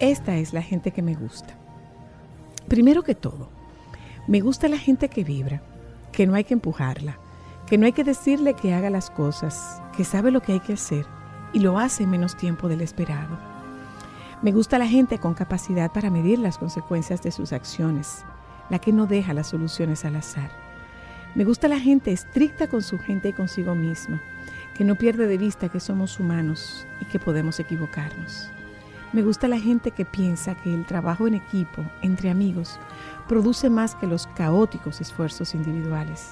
Esta es la gente que me gusta. Primero que todo, me gusta la gente que vibra, que no hay que empujarla, que no hay que decirle que haga las cosas, que sabe lo que hay que hacer y lo hace en menos tiempo del esperado. Me gusta la gente con capacidad para medir las consecuencias de sus acciones, la que no deja las soluciones al azar. Me gusta la gente estricta con su gente y consigo misma, que no pierde de vista que somos humanos y que podemos equivocarnos. Me gusta la gente que piensa que el trabajo en equipo, entre amigos, produce más que los caóticos esfuerzos individuales.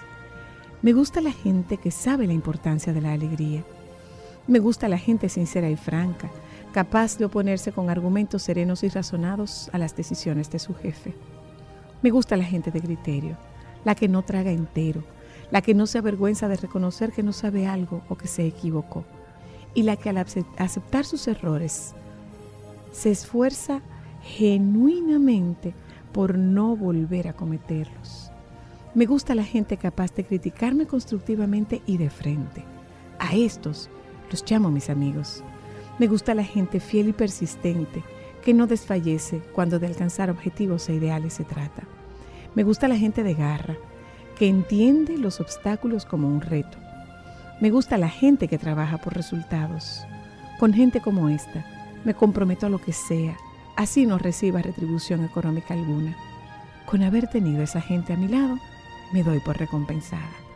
Me gusta la gente que sabe la importancia de la alegría. Me gusta la gente sincera y franca, capaz de oponerse con argumentos serenos y razonados a las decisiones de su jefe. Me gusta la gente de criterio, la que no traga entero, la que no se avergüenza de reconocer que no sabe algo o que se equivocó, y la que al aceptar sus errores se esfuerza genuinamente por no volver a cometerlos. Me gusta la gente capaz de criticarme constructivamente y de frente. A estos los llamo mis amigos. Me gusta la gente fiel y persistente, que no desfallece cuando de alcanzar objetivos e ideales se trata. Me gusta la gente de garra, que entiende los obstáculos como un reto. Me gusta la gente que trabaja por resultados. Con gente como esta, me comprometo a lo que sea, así no reciba retribución económica alguna. Con haber tenido esa gente a mi lado, me doy por recompensada.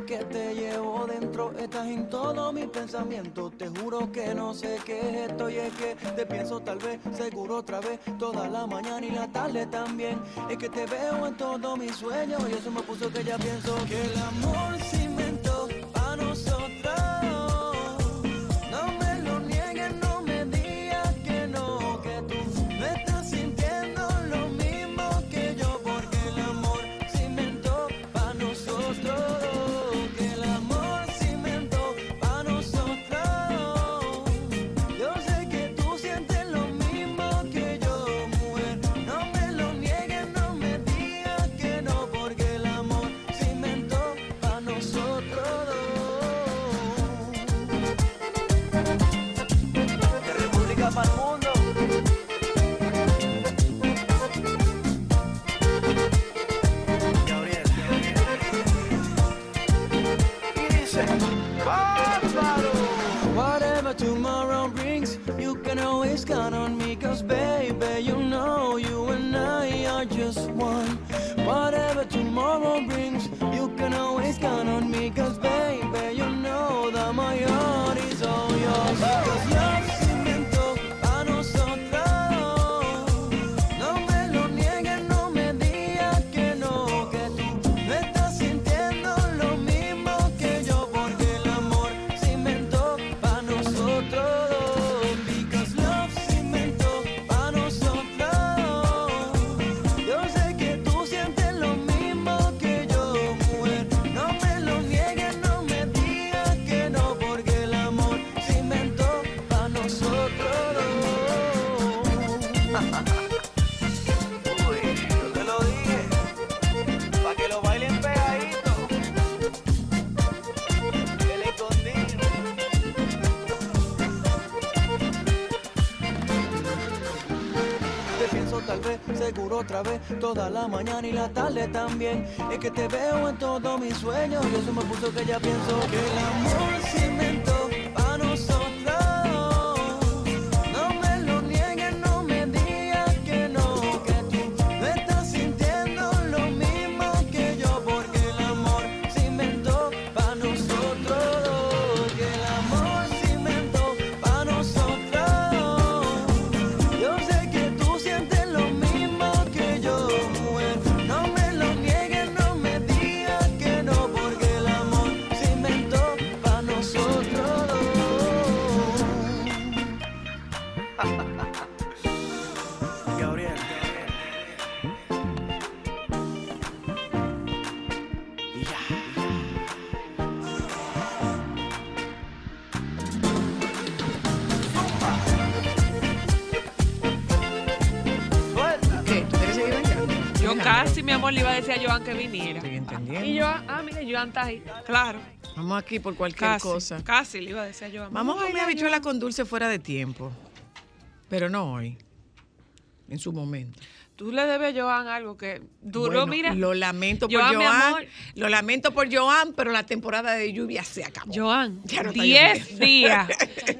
Que te llevo dentro. Estás en todo mi pensamiento. Te juro que no sé qué es esto y es que te pienso tal vez, seguro otra vez, toda la mañana y la tarde también. Es que te veo en todos mis sueños y eso me puso que ya pienso que el amor se Whatever tomorrow brings, you can always count on me, cause baby, you know you and I are just one. Whatever tomorrow brings, you can always count on me, cause baby, you know that my heart is all yours. Cause love seguro otra vez, toda la mañana y la tarde también. Es que te veo en todos mis sueños y eso me puso que ya pienso que el amor Joan que viniera. Estoy entendiendo. Y Joan, ah, mira, Joan está ahí. Claro. Vamos aquí por cualquier Casi, cosa. casi le iba a decir a Joan. Vamos a comer habichuela con dulce fuera de tiempo. Pero no hoy. En su momento. Tú le debes a Joan algo que duró, Bueno, mira. Lo lamento por Joan, Joan. Lo lamento por Joan, pero la temporada de lluvia se acabó. Joan, Ya no está 10 lloviendo. días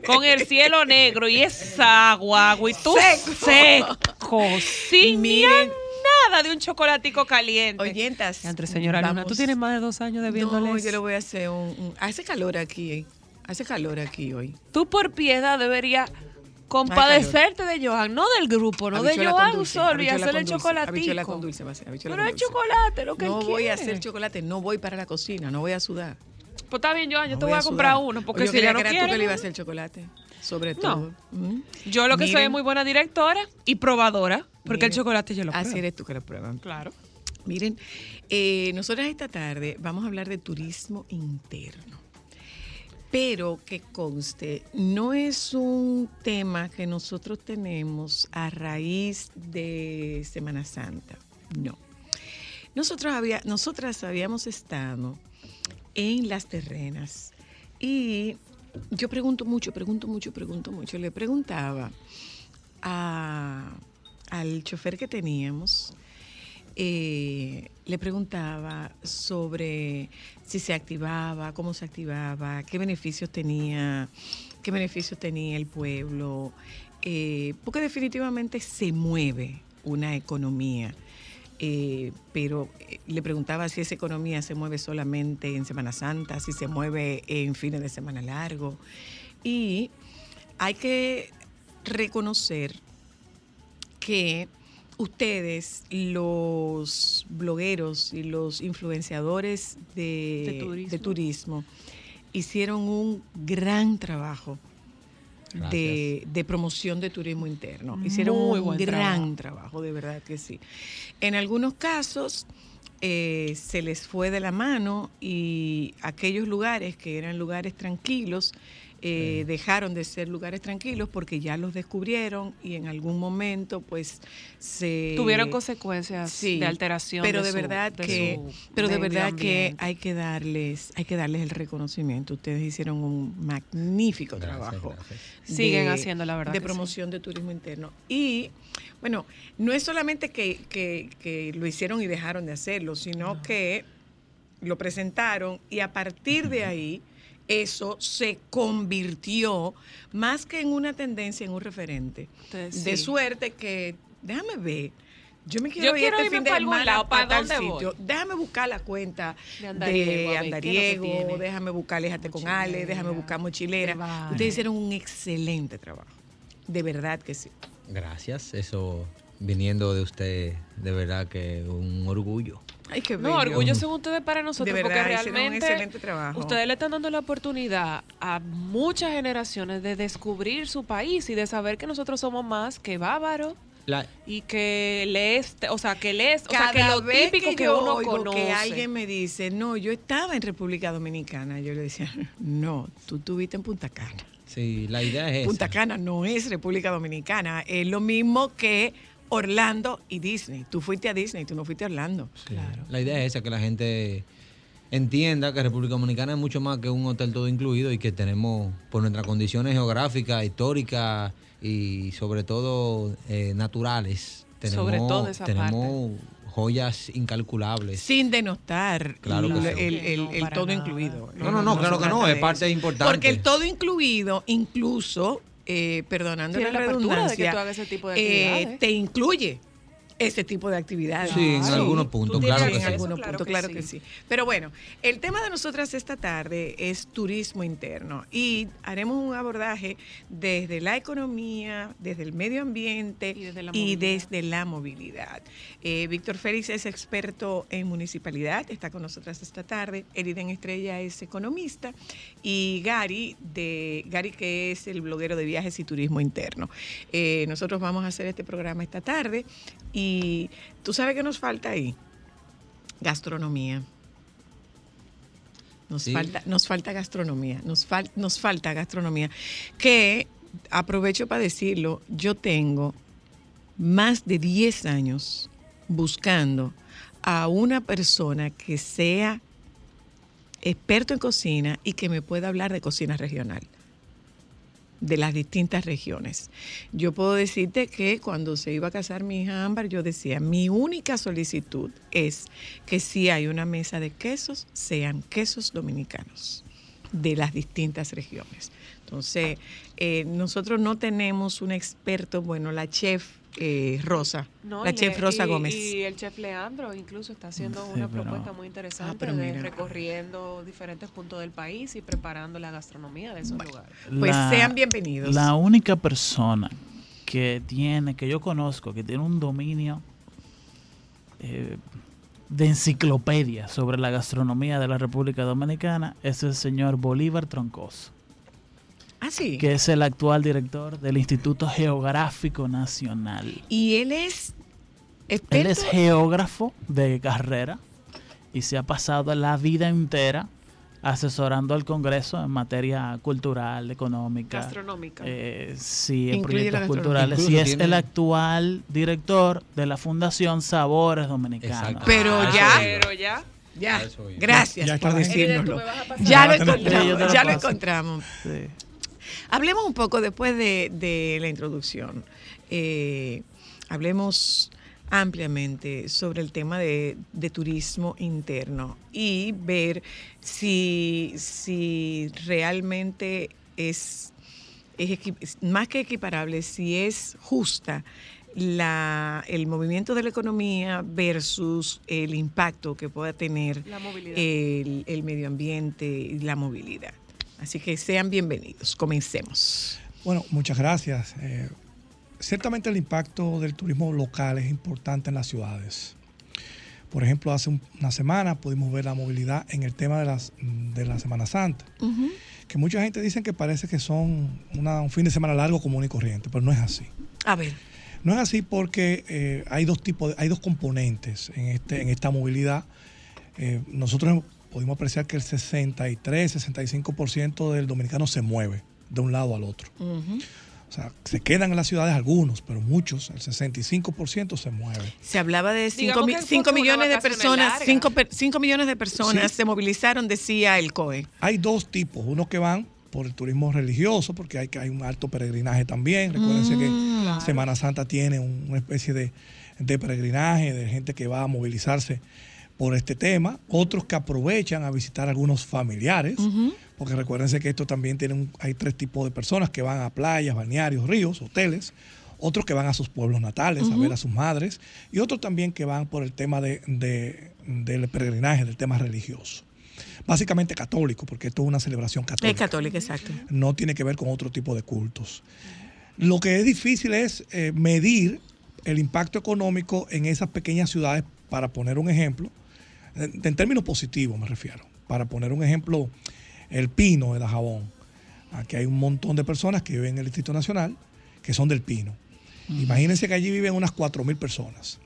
con el cielo negro y esa agua, y tú Seco. seco, sin Miren. Nada de un chocolatico caliente. Oyentas. Entre señora Luna, tú tienes más de dos años No, debiéndoles. yo le voy a hacer un, un- Hace calor aquí. eh. Hace calor aquí hoy. Tú por piedad deberías compadecerte de Joan, no del grupo, no de Habichuela Joan dulce, solo y hacerle Habichuela chocolatico. con dulce va a ser. habichuela Pero con es chocolate lo que No él voy a hacer chocolate, no voy para la cocina, no voy a sudar. Pues está bien, Joan, yo no te voy a comprar uno, porque Oye, yo si creía ya no que era tú que le iba a no. hacer chocolate, sobre No. todo. Mm. Yo lo que soy es muy buena directora y probadora, porque el chocolate yo lo Así pruebo. eres tú que lo prueban. Claro. Miren, eh, nosotras esta tarde vamos a hablar de turismo interno. Pero que conste, no es un tema que nosotros tenemos a raíz de Semana Santa. No. Nosotros había, nosotras habíamos estado en las terrenas y yo pregunto mucho, pregunto mucho, pregunto mucho. Le preguntaba al chofer que teníamos, eh, le preguntaba sobre si se activaba, cómo se activaba, qué beneficios tenía, qué beneficios tenía el pueblo, eh, porque definitivamente se mueve una economía. Eh, pero eh, le preguntaba si esa economía se mueve solamente en Semana Santa, si se mueve en fines de semana largo. Y hay que reconocer que ustedes, los blogueros y los influenciadores de, De turismo. de turismo, hicieron un gran trabajo de, de promoción de turismo interno. Hicieron Muy un gran trabajo. de verdad que sí. En algunos casos eh, se les fue de la mano y aquellos lugares que eran lugares tranquilos eh, dejaron de ser lugares tranquilos porque ya los descubrieron y en algún momento pues se Tuvieron consecuencias Sí, de alteración. pero de, su- verdad de que su pero de verdad que hay que darles hay que darles el reconocimiento ustedes hicieron un magnífico Gracias, trabajo gracias. Siguen haciendo, la verdad de sí. promoción de turismo interno y bueno no es solamente que, que- que lo hicieron y dejaron de hacerlo sino que lo presentaron y a partir de ahí eso se convirtió más que en una tendencia en un referente Entonces, de sí. suerte que déjame ver yo me quiero Yo ir quiero este irme fin de pa' algún semana lado, ¿pa' pa' tal voy? sitio. Déjame buscar la cuenta De de Andariego, déjame buscar Léjate con Ale, déjame buscar Mochilera. Vale. Ustedes hicieron un excelente trabajo. De verdad que sí. Gracias, eso viniendo de usted, de verdad que un orgullo. Ay, qué No, orgullo son ustedes para nosotros, De verdad, porque un realmente excelente trabajo. ustedes le están dando la oportunidad a muchas generaciones de descubrir su país y de saber que nosotros somos más que bárbaros La, y que les, o sea, que les, o sea, Cada que lo vez típico que, yo uno oigo conoce. que alguien me dice, no, yo estaba en República Dominicana, yo le decía, no, tú estuviste en Punta Cana. sí, la idea es esa. Punta Cana no es República Dominicana, es lo mismo que Orlando y Disney. Tú fuiste a Disney, tú no fuiste a Orlando. Sí, La idea es esa, que la gente entienda que República Dominicana es mucho más que un hotel todo incluido y que tenemos, por nuestras condiciones geográficas, históricas y sobre todo eh, naturales, tenemos, Sobre todo esa tenemos joyas incalculables. Sin denostar Claro el, No, todo nada. incluido. No, no, no, claro que no, es parte eso. importante. Porque el todo incluido, incluso, eh, perdonando la la apertura de que redundancia, tú hagas ese tipo de eh, te incluye ese tipo de actividades. Sí, en algunos puntos, claro que en sí. algunos Claro puntos, que claro sí. que sí. Pero bueno, el tema de nosotras esta tarde es turismo interno y haremos un abordaje desde la economía, desde el medio ambiente Y desde la y movilidad. desde la movilidad. Eh, Víctor Félix es experto en municipalidad, está con nosotras esta tarde. Eriden Estrella es economista y Gary, de, Gary que es el bloguero de viajes y turismo interno. Eh, nosotros vamos a hacer este programa esta tarde y tú sabes qué nos falta ahí. Gastronomía. Nos, Sí. falta, nos falta gastronomía, nos, fal- nos falta gastronomía. Que, aprovecho para decirlo, yo tengo más de 10 años buscando a una persona que sea experto en cocina y que me pueda hablar de cocina regional de las distintas regiones. Yo puedo decirte que cuando se iba a casar mi hija Ámbar, yo decía, mi única solicitud es que si hay una mesa de quesos, sean quesos dominicanos de las distintas regiones. Entonces, eh, nosotros no tenemos un experto, bueno, la chef eh, Rosa, No, la chef le- Rosa y- Gómez. Y el chef Leandro incluso está haciendo Sí, una pero- propuesta muy interesante Ah, pero de recorriendo diferentes puntos del país y preparando la gastronomía de esos lugares. Pues La- sean bienvenidos. La única persona que tiene, que yo conozco, que tiene un dominio eh, de enciclopedia sobre la gastronomía de la República Dominicana es el señor Bolívar Troncoso, ah, sí. que es el actual director del Instituto Geográfico Nacional. Y él es Él experto. es geógrafo de carrera y se ha pasado la vida entera asesorando al Congreso en materia cultural, económica, Gastronómica. eh, sí, en proyectos culturales. Incluso Y es tiene- el actual director de la Fundación Sabores Dominicanos. Exacto. Pero ya-. Pero ya. Gracias Ya está por decírnoslo. Ya lo encontramos, lo ya lo encontramos. Sí. Hablemos un poco después de, de la introducción. eh, hablemos ampliamente sobre el tema de, de turismo interno y ver si, si realmente es, es más que equiparable, si es justa la, el movimiento de la economía versus el impacto que pueda tener el, el medio ambiente y la movilidad. Así que sean bienvenidos. Comencemos. Bueno, muchas gracias. Eh, ciertamente el impacto del turismo local es importante en las ciudades. Por ejemplo, hace un- una semana pudimos ver la movilidad en el tema de, las, de la Semana Santa, que mucha gente dice que parece que son una- un fin de semana largo común y corriente, pero no es así. A ver, No es así porque eh, hay dos tipos, de- hay dos componentes en, este, en esta movilidad. Eh, nosotros pudimos apreciar que el 63, 65% del dominicano se mueve de un lado al otro. O sea, se quedan en las ciudades algunos, pero muchos, el 65% se mueve. se hablaba de 5 Digamos que es porque millones de personas, largas. 5 millones de personas Sí. se movilizaron, decía el COE. Hay dos tipos, uno que van por el turismo religioso, porque hay, que hay un alto peregrinaje también. Recuérdense que Semana Santa tiene un- una especie de, de peregrinaje, de gente que va a movilizarse por este tema. Otros que aprovechan a visitar algunos familiares, porque recuérdense que esto también tiene un- hay tres tipos de personas que van a playas, balnearios, ríos, hoteles. Otros que van a sus pueblos natales a ver a sus madres. Y otros también que van por el tema de, de- del peregrinaje, del tema religioso. Básicamente católico, porque esto es una celebración Es católica católica, exacto. no tiene que ver con otro tipo de cultos. Lo que es difícil es eh, medir el impacto económico en esas pequeñas ciudades, para poner un ejemplo, en, en términos positivos me refiero, para poner un ejemplo, el Pino de Dajabón. Aquí hay un montón de personas que viven en el Distrito Nacional que son del Pino. Imagínense que allí viven unas 4.000 personas.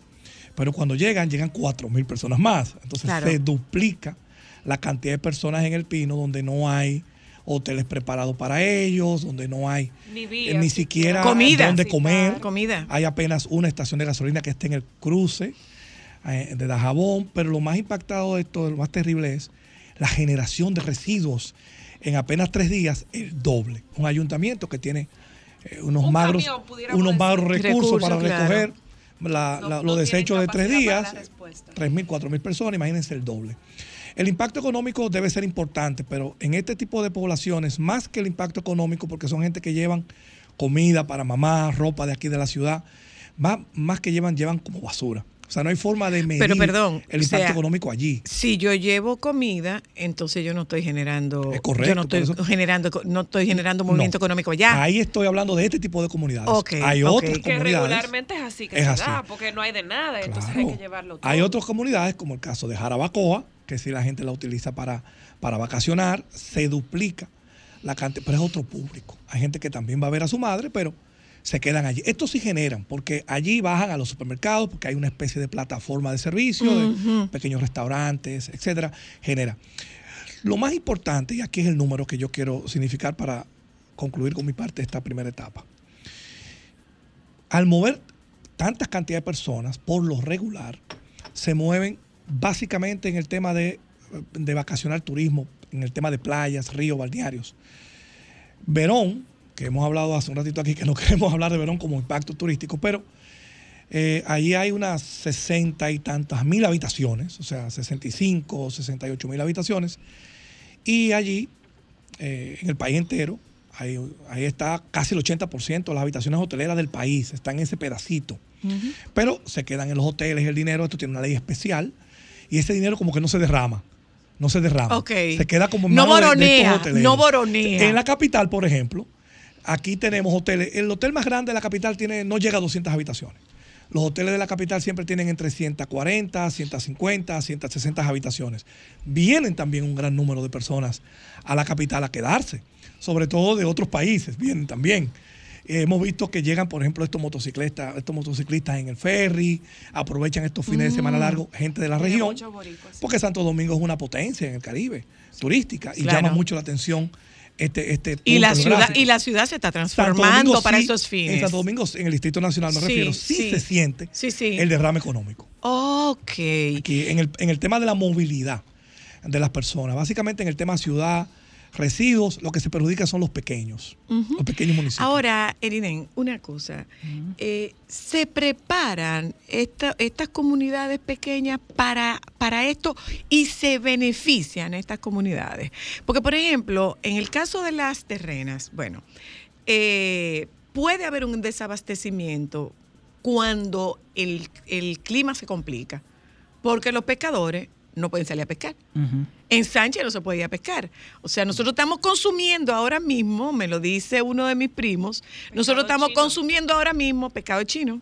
Pero cuando llegan, llegan 4.000 personas más. Entonces Claro. se duplica la cantidad de personas en el Pino donde no hay hoteles preparados para ellos, donde no hay Ni eh, ni siquiera. Comida. donde Sí, comer. Comida. Hay apenas una estación de gasolina que está en el cruce de Dajabón, pero lo más impactado de esto, lo más terrible es la generación de residuos en apenas tres días, el doble. Un ayuntamiento que tiene eh, unos Un magros, camión, unos magros recursos, Recursos, para claro. recoger la- No- la- no los desechos de tres días, la respuesta. 3.000, 4.000 personas, imagínense el doble. El impacto económico debe ser importante, pero en este tipo de poblaciones, más que el impacto económico, porque son gente que llevan comida para mamá, ropa de aquí de la ciudad, más, más que llevan, llevan como basura. O sea, no hay forma de medir Pero, perdón, el o impacto sea, económico allí. Si yo llevo comida, entonces yo no estoy generando, Es correcto, yo no estoy generando, no estoy generando movimiento No. económico allá. Ahí estoy hablando de este tipo de comunidades. Ok, hay ok. otras Que Que comunidades. regularmente es así que Es se así. da, porque no hay de nada, entonces hay que llevarlo todo. Hay otras comunidades, como el caso de Jarabacoa, que si la gente la utiliza para, para vacacionar, se duplica la cantidad, pero es otro público. Hay gente que también va a ver a su madre, pero se quedan allí. Estos sí generan, porque allí bajan a los supermercados, porque hay una especie de plataforma de servicio, de pequeños restaurantes, etcétera, genera. Lo más importante, y aquí es el número que yo quiero significar para concluir con mi parte esta primera etapa. Al mover tantas cantidades de personas, por lo regular, se mueven básicamente en el tema de, de vacacional turismo, en el tema de playas, ríos, balnearios. Verón, que hemos hablado hace un ratito aquí, que no queremos hablar de Verón como impacto turístico, pero eh, allí hay unas 60 y tantas mil habitaciones, o sea, 65 o 68 mil habitaciones, y allí, eh, en el país entero, ahí, ahí está casi el 80% de las habitaciones hoteleras del país, están en ese pedacito. Pero se quedan en los hoteles el dinero, esto tiene una ley especial, y ese dinero como que no se derrama. No se derrama. Se queda como en No manos de- de boronea, no boronea. En la capital, por ejemplo, aquí tenemos hoteles. El hotel más grande de la capital tiene, no llega a 200 habitaciones. Los hoteles de la capital siempre tienen entre 140, 150, 160 habitaciones. Vienen también un gran número de personas a la capital a quedarse, sobre todo de otros países, vienen también. Eh, hemos visto que llegan, por ejemplo, estos motociclistas, estos motociclistas en el ferry, aprovechan estos fines de semana largos, gente de la región, porque Santo Domingo es una potencia en el Caribe, turística, y Claro. llama mucho la atención este, este y la ciudad y la ciudad se está transformando para sí, esos fines. En Santo Domingo, en el Distrito Nacional me Sí, refiero, sí, sí. se siente el derrame económico. Ok. Aquí, en, el, en el tema de la movilidad de las personas, básicamente en el tema ciudad, residuos, lo que se perjudica son los pequeños, los pequeños municipios. Ahora, Erinen, una cosa. Eh, ¿Se preparan esta- estas comunidades pequeñas para, para esto y se benefician estas comunidades? Porque, por ejemplo, en el caso de las terrenas, bueno, eh, puede haber un desabastecimiento cuando el, el clima se complica, porque los pescadores no pueden salir a pescar. En Sánchez no se podía pescar. O sea, nosotros estamos consumiendo ahora mismo, me lo dice uno de mis primos, nosotros estamos chino. consumiendo ahora mismo pescado chino.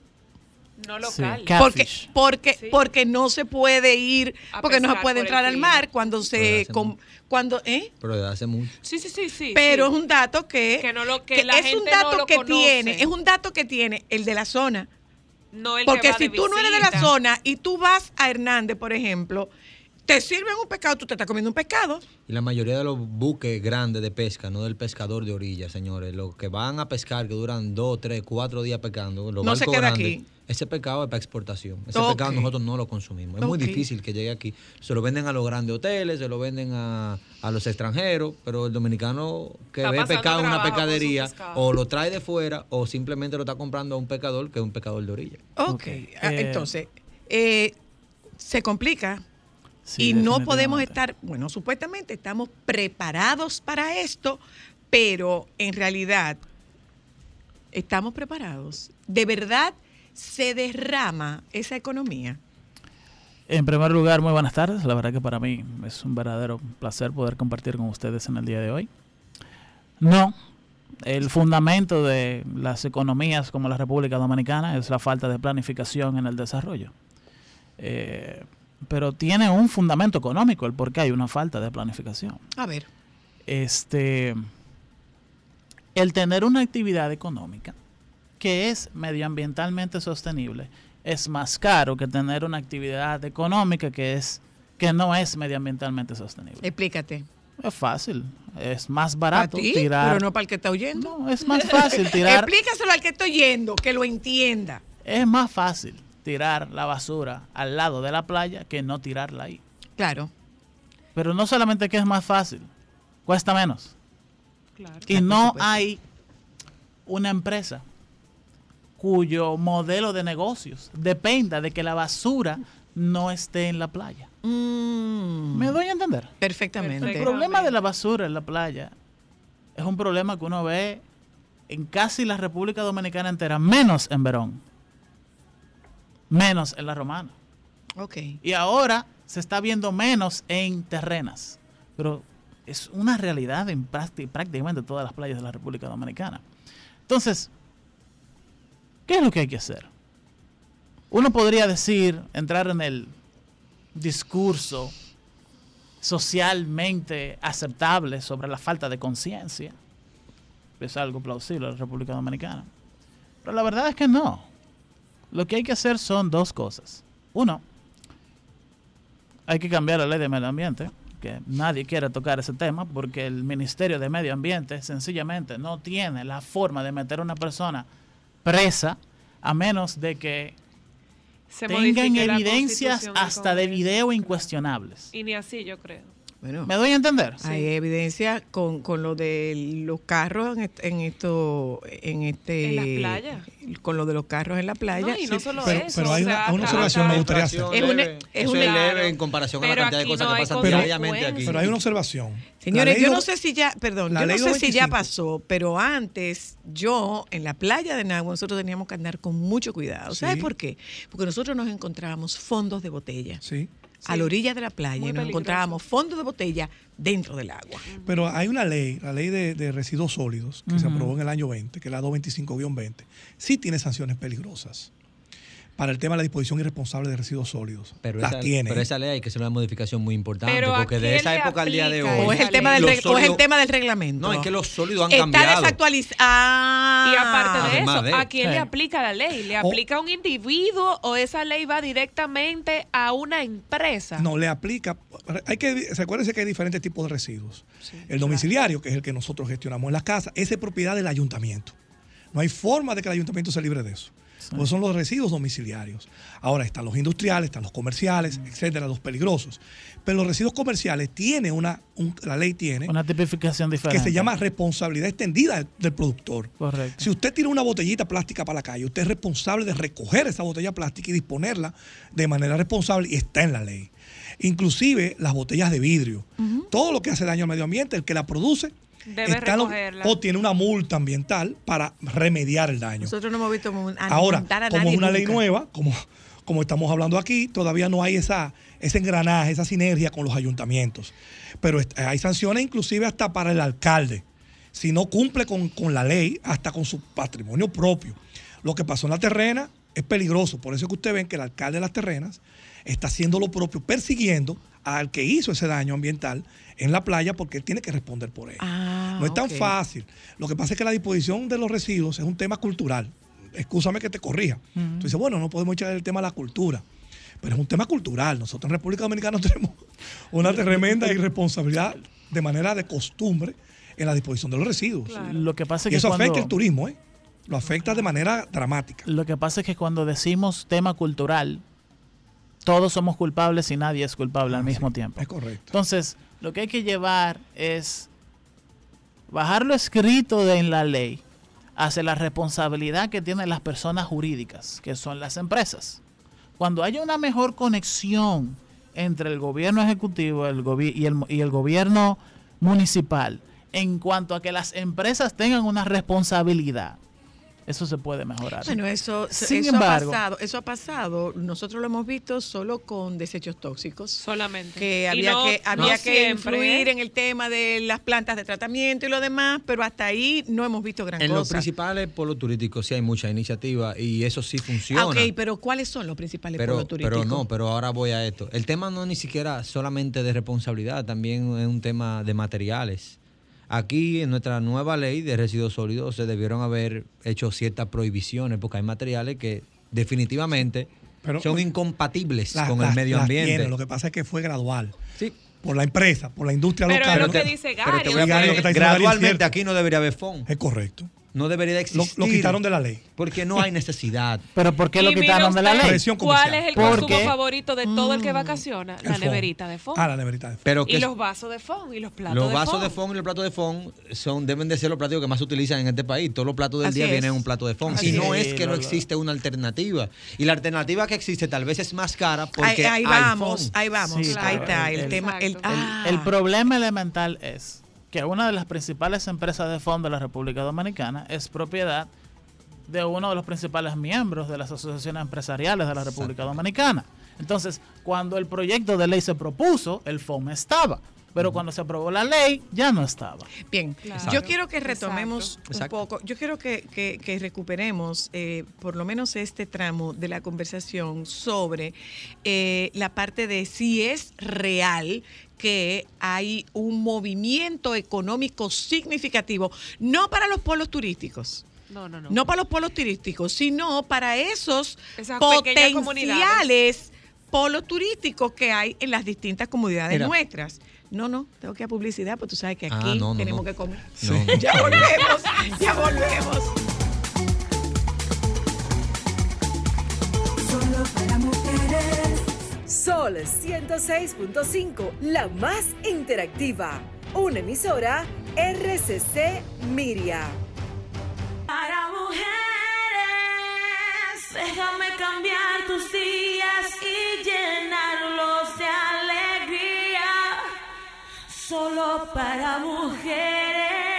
No local. ca- Porque, porque, Sí. porque no se puede ir, A porque no se puede entrar al mar cuando se... hace com- mucho. cuando, ¿eh? Pero desde hace mucho. Sí, sí, sí, sí. Pero sí. es un dato que, Que no lo- que la es un no dato lo que conoce. tiene, es un dato que tiene el de la zona. No el que Porque va si de tú no eres de la zona y tú vas a Hernández, por ejemplo, te sirven un pescado, tú te estás comiendo un pescado. Y la mayoría de los buques grandes de pesca, no del pescador de orilla, señores, los que van a pescar, que duran dos, tres, cuatro días pescando, los No se barcos queda grandes, aquí. ese pescado es para exportación. Ese Ok. pescado nosotros no lo consumimos. Es muy difícil que llegue aquí. Se lo venden a los grandes hoteles, se lo venden a, a los extranjeros, pero el dominicano que Está ve pescado en una pescadería, o lo trae de fuera, o simplemente lo está comprando a un pescador que es un pescador de orilla. Ok. Ok, Ah, eh, Entonces, eh, se complica Sí, y no podemos estar, bueno, supuestamente estamos preparados para esto, pero en realidad estamos preparados. ¿De verdad se derrama esa economía? En primer lugar, muy buenas tardes. La verdad que para mí es un verdadero placer poder compartir con ustedes en el día de hoy. No, el fundamento de las economías como la República Dominicana es la falta de planificación en el desarrollo. Eh, pero tiene un fundamento económico el por qué hay una falta de planificación. A ver, Este, el tener una actividad económica que es medioambientalmente sostenible es más caro que tener una actividad económica que es que no es medioambientalmente sostenible. explícate. Es fácil, es más ¿Para barato ti? tirar. Pero no para el que está oyendo. No, es más fácil tirar. Explícaselo al que está oyendo, que lo entienda. es más fácil tirar la basura al lado de la playa que no tirarla ahí. Claro. Pero no solamente que es más fácil, cuesta menos. Claro. Y no hay una empresa cuyo modelo de negocios dependa de que la basura no esté en la playa. Mm, ¿Me doy a entender? perfectamente. El problema de la basura en la playa es un problema que uno ve en casi la República Dominicana entera, menos en Verón, menos en la Romana. Ok. Y ahora se está viendo menos en terrenas. Pero es una realidad en prácti- prácticamente todas las playas de la República Dominicana. Entonces, ¿qué es lo que hay que hacer? Uno podría decir, entrar en el discurso socialmente aceptable sobre la falta de conciencia. Es algo plausible en la República Dominicana. Pero la verdad es que no. Lo que hay que hacer son dos cosas. Uno, hay que cambiar la ley de medio ambiente, que nadie quiere tocar ese tema porque el Ministerio de Medio Ambiente sencillamente no tiene la forma de meter a una persona presa a menos de que Se tengan evidencias hasta de video incuestionables. Y ni así, yo creo. Bueno, ¿Me doy a entender? hay evidencia con, con lo de los carros en, en esto, en este... En las playas. Con lo de los carros en la playa. No, y no Sí, solo pero- eso. pero hay o sea, una- observación me gustaría hacer. Es una- es es leve Claro. en comparación a la Pero cantidad de cosas no que hay pasan Pero- diariamente aquí. Pero hay una observación. Señores, yo no- sé si ya, perdón, yo no sé si ya 225. pasó, pero antes yo en la playa de Nagua nosotros teníamos que andar con mucho cuidado. ¿Sabes Sí. por qué? Porque nosotros nos encontrábamos fondos de botella Sí. A la orilla de la playa Muy y nos peligroso. encontrábamos fondos de botella dentro del agua. Pero hay una ley, la ley de, de residuos sólidos, que se aprobó en el año 20, que es la 225-20, sí tiene sanciones peligrosas para el tema de la disposición irresponsable de residuos sólidos. Pero Las esa, tiene. pero esa ley hay que hacer una modificación muy importante, Pero ¿a porque de esa época al día de hoy... O es el esa tema del o es el tema del reglamento. No, es que los sólidos han Está cambiado. desactualizado. Ah. Y aparte de eso, de- ¿a quién Sí. le aplica la ley? ¿Le O- aplica a un individuo o esa ley va directamente a una empresa? No, le aplica. Hay que, recuérdense que hay diferentes tipos de residuos. el domiciliario, que es el que nosotros gestionamos en las casas, ese es propiedad del ayuntamiento. No hay forma de que el ayuntamiento se libre de eso. Pues son los residuos domiciliarios. Ahora están los industriales, están los comerciales, etcétera, los peligrosos. Pero los residuos comerciales tiene una, un- la ley tiene, Una tipificación que diferente. se llama responsabilidad extendida del, del productor. Correcto. Si usted tira una botellita plástica para la calle, usted es responsable de recoger esa botella plástica y disponerla de manera responsable y está en la ley. Inclusive las botellas de vidrio. Todo lo que hace daño al medio ambiente, el que la produce, Debe está en lo- recogerla. o tiene una multa ambiental para remediar el daño. Nosotros no hemos visto a Ahora, como es una ley nueva, como, como estamos hablando aquí, todavía no hay esa, ese engranaje, esa sinergia con los ayuntamientos. Pero hay sanciones inclusive hasta para el alcalde, si no cumple con, con la ley, hasta con su patrimonio propio. Lo que pasó en la terrena es peligroso, por eso es que ustedes ven que el alcalde de las terrenas está haciendo lo propio, persiguiendo al que hizo ese daño ambiental en la playa porque él tiene que responder por ello. Ah, no es tan fácil. Lo que pasa es que la disposición de los residuos es un tema cultural. Excúsame que te corrija. Tú dices, bueno, no podemos echar el tema a la cultura. Pero es un tema cultural. Nosotros en República Dominicana tenemos una tremenda irresponsabilidad de manera de costumbre en la disposición de los residuos. Claro. Lo que pasa es Y que eso cuando, afecta el turismo, ¿eh? Lo afecta de manera dramática. Lo que pasa es que cuando decimos tema cultural, todos somos culpables y nadie es culpable al mismo tiempo. Es correcto. Entonces, lo que hay que llevar es bajar lo escrito de- en la ley hacia la responsabilidad que tienen las personas jurídicas, que son las empresas. Cuando haya una mejor conexión entre el gobierno ejecutivo el gobi- y, el, y el gobierno municipal en cuanto a que las empresas tengan una responsabilidad, eso se puede mejorar. Bueno, eso, Sin eso embargo- ha pasado, eso ha pasado. Nosotros lo hemos visto solo con desechos tóxicos. Solamente. que había no- que no había que siempre, influir ¿eh? en el tema de las plantas de tratamiento y lo demás, pero hasta ahí no hemos visto gran En los cosa. principales polos turísticos sí hay mucha iniciativa y eso sí funciona. Ok, pero ¿cuáles son los principales pero, polos turísticos? pero no, pero ahora voy a esto. El tema no es ni siquiera solamente de responsabilidad, también es un tema de materiales. Aquí en nuestra nueva ley de residuos sólidos se debieron haber hecho ciertas prohibiciones porque hay materiales que definitivamente Pero, son incompatibles Las- con el medio ambiente. tienen, Lo que pasa es que fue gradual. Sí, Por la empresa, por la industria Pero local. es lo que dice pero te Gary. voy a Gary, lo que está diciendo Gary gradualmente aquí no debería haber fondo. Es correcto. No debería de existir. lo quitaron de la ley. Porque no hay necesidad. Pero ¿por qué lo quitaron de la ley? ¿Cuál es el ¿Por consumo qué? favorito de todo el que vacaciona? El La neverita de fondo. Ah, la neverita de Pero y los vasos de fondo y los platos los de vasos fondo. de fondo y los platos de fondo son, deben de ser los platos que más se utilizan en este país. Todos los platos del Así día es. vienen en un plato de fondo. Y no es. es que no existe una alternativa. Y la alternativa que existe tal vez es más cara Ahí, porque ahí hay vamos, ahí vamos, Sí, ahí está el, el- tema. El, Exacto. ah. El problema elemental es que una de las principales empresas de fondo de la República Dominicana es propiedad de uno de los principales miembros de las asociaciones empresariales de la República Dominicana. Entonces, cuando el proyecto de ley se propuso, el FOM estaba. Pero cuando se aprobó la ley, ya no estaba. Bien, Claro. yo quiero que retomemos Exacto. Exacto. un poco, yo quiero que, que- que recuperemos eh, por lo menos este tramo de la conversación sobre eh, la parte de si es real que hay un movimiento económico significativo, no para los polos turísticos, No, no, no. no para los polos turísticos, sino para esos Esas potenciales polos turísticos que hay en las distintas comunidades nuestras. No, no, tengo que ir a publicidad, porque tú sabes que aquí Ah, no, no, tenemos no. que comer. No, no. Ya volvemos, ya volvemos. Sol 106.5, la más interactiva. Una emisora RCC Miria. Para mujeres, déjame cambiar tus días y llenarlos de alegría. Solo para mujeres.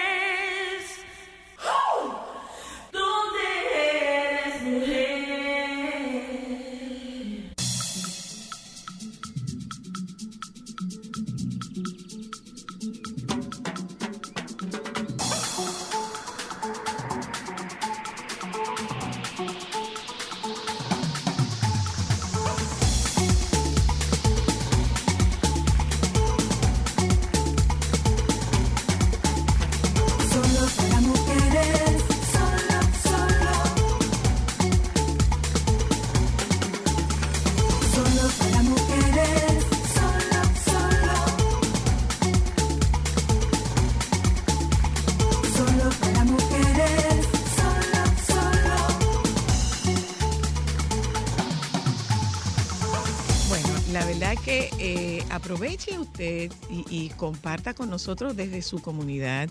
Aproveche usted y, comparta con nosotros desde su comunidad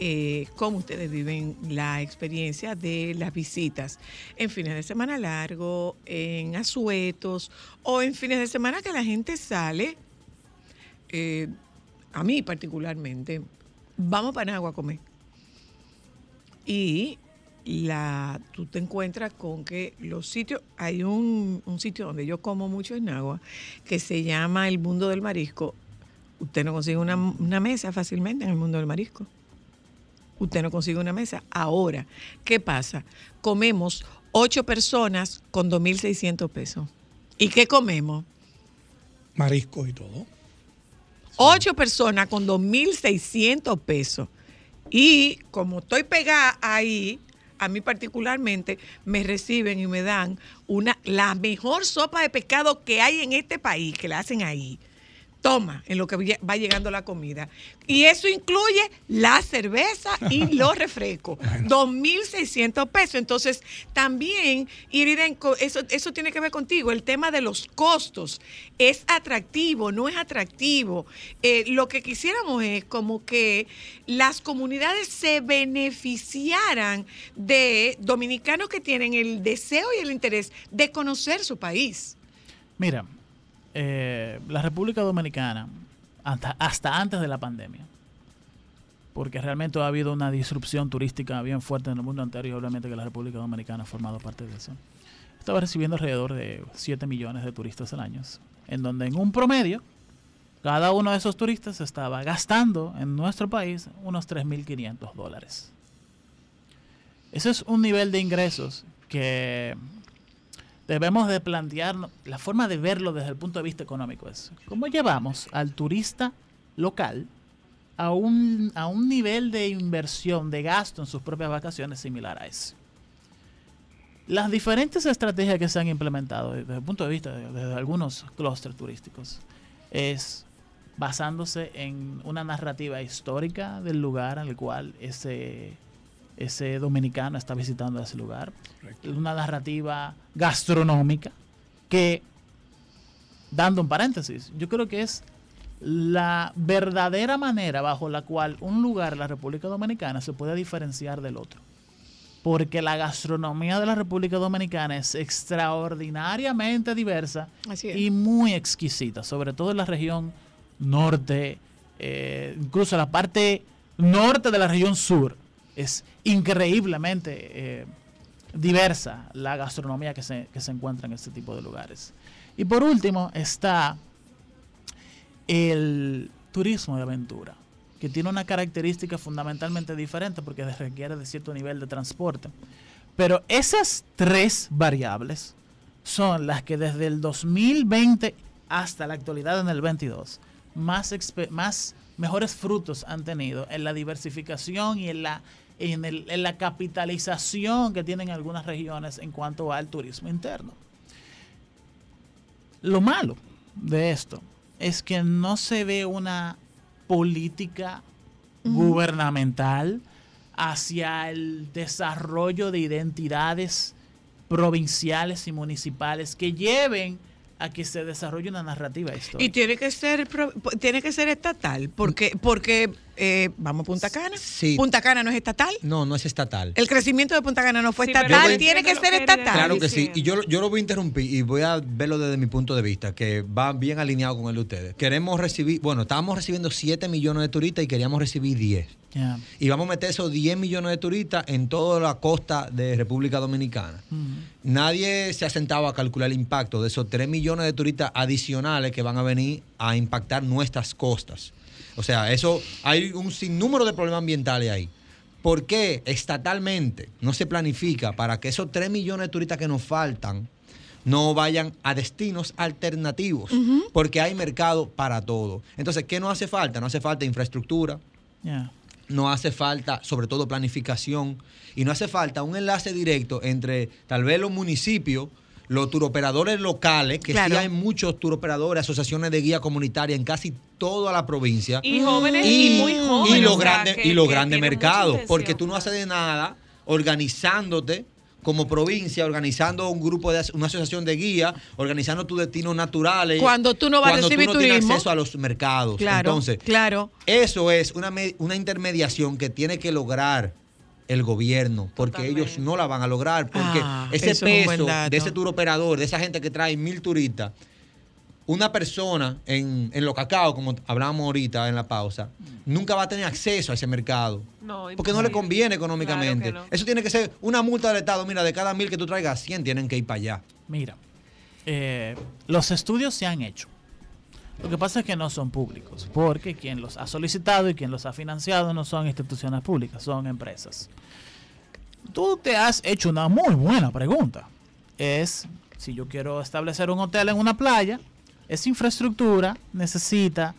eh, cómo ustedes viven la experiencia de las visitas en fines de semana largo, en asuetos o en fines de semana que la gente sale. eh, a mí particularmente, vamos para Nagua a comer. Y la, tú te encuentras con que los sitios, hay un, un sitio donde yo como mucho en Nagua, que se llama el mundo del marisco. Usted no consigue una, una mesa fácilmente en el mundo del marisco. Usted no consigue una mesa. Ahora, ¿qué pasa? Comemos ocho personas con 2.600 pesos. ¿Y qué comemos? Mariscos y todo. Ocho personas con 2.600 pesos. Y como estoy pegada ahí, a mí particularmente me reciben y me dan una la mejor sopa de pescado que hay en este país, que la hacen ahí. Toma, en lo que va llegando la comida. Y eso incluye la cerveza y los refrescos. 2.600 pesos. Entonces, también, Iriden, co- eso, eso tiene que ver contigo. El tema de los costos. ¿Es atractivo? ¿No es atractivo? Eh, lo que quisiéramos es como que las comunidades se beneficiaran de dominicanos que tienen el deseo y el interés de conocer su país. Mira, eh, la República Dominicana, hasta, hasta antes de la pandemia, porque realmente ha habido una disrupción turística bien fuerte en el mundo entero y obviamente que la República Dominicana ha formado parte de eso. Estaba recibiendo alrededor de 7 millones de turistas al año, en donde en un promedio, cada uno de esos turistas estaba gastando en nuestro país unos 3.500 dólares. Ese es un nivel de ingresos que debemos de plantear la forma de verlo desde el punto de vista económico es cómo llevamos al turista local a un, a un nivel de inversión, de gasto en sus propias vacaciones similar a ese. Las diferentes estrategias que se han implementado desde el punto de vista de, de algunos clústeres turísticos es basándose en una narrativa histórica del lugar al cual ese ese dominicano está visitando ese lugar. Una narrativa gastronómica que, dando un paréntesis, yo creo que es la verdadera manera bajo la cual un lugar en la República Dominicana se puede diferenciar del otro. Porque la gastronomía de la República Dominicana es extraordinariamente diversa y muy exquisita, sobre todo en la región norte, eh, incluso la parte norte de la región sur. Es increíblemente eh, diversa la gastronomía que se, que se encuentra en este tipo de lugares. Y por último está el turismo de aventura, que tiene una característica fundamentalmente diferente porque requiere de cierto nivel de transporte. Pero esas tres variables son las que desde el 2020 hasta la actualidad en el 22 más, más mejores frutos han tenido en la diversificación y en la, en, el- en la capitalización que tienen algunas regiones en cuanto al turismo interno. Lo malo de esto es que no se ve una política gubernamental hacia el desarrollo de identidades provinciales y municipales que lleven a que se desarrolle una narrativa histórica. Y tiene que ser tiene que ser estatal, porque porque eh, vamos a Punta Cana. Sí. Punta Cana no es estatal. No, no es estatal. El crecimiento de Punta Cana no fue Sí, estatal, tiene que ser estatal. Claro que sí. Y yo, yo lo voy a interrumpir y voy a verlo desde mi punto de vista, que va bien alineado con el de ustedes. Queremos recibir, bueno, estábamos recibiendo 7 millones de turistas y queríamos recibir 10. Ya. Y vamos a meter esos 10 millones de turistas en toda la costa de República Dominicana. Nadie se ha sentado a calcular el impacto de esos 3 millones de turistas adicionales que van a venir a impactar nuestras costas. O sea, eso hay un sinnúmero de problemas ambientales ahí. ¿Por qué estatalmente no se planifica para que esos 3 millones de turistas que nos faltan no vayan a destinos alternativos? Porque hay mercado para todo. Entonces, ¿qué no hace falta? No hace falta infraestructura, no hace falta, sobre todo, planificación y no hace falta un enlace directo entre tal vez los municipios, los turoperadores locales, que Claro. sí hay muchos turoperadores, asociaciones de guía comunitaria en casi toda la provincia. Y jóvenes y, muy jóvenes. y los o sea, grandes, que- y los grandes mercados, porque tú no haces de nada organizándote como provincia, organizando un grupo de una asociación de guía, organizando tus destinos naturales. Cuando tú no vas a cuando recibir tú no tienes turismo. acceso a los mercados. Claro, Entonces, claro. eso es una, una intermediación que tiene que lograr el gobierno, porque Totalmente. ellos no la van a lograr, porque Ah, ese es peso de ese tour operador, de esa gente que trae mil turistas, una persona en, en los cacao, como hablábamos ahorita en la pausa, nunca va a tener acceso a ese mercado. No, Porque no le conviene económicamente. Claro que no. Eso tiene que ser una multa del Estado. Mira, de cada mil que tú traigas, 100 tienen que ir para allá. Mira, eh, los estudios se han hecho. Lo que pasa es que no son públicos, porque quien los ha solicitado y quien los ha financiado no son instituciones públicas, son empresas. Tú te has hecho una muy buena pregunta. Es, si yo quiero establecer un hotel en una playa, esa infraestructura necesita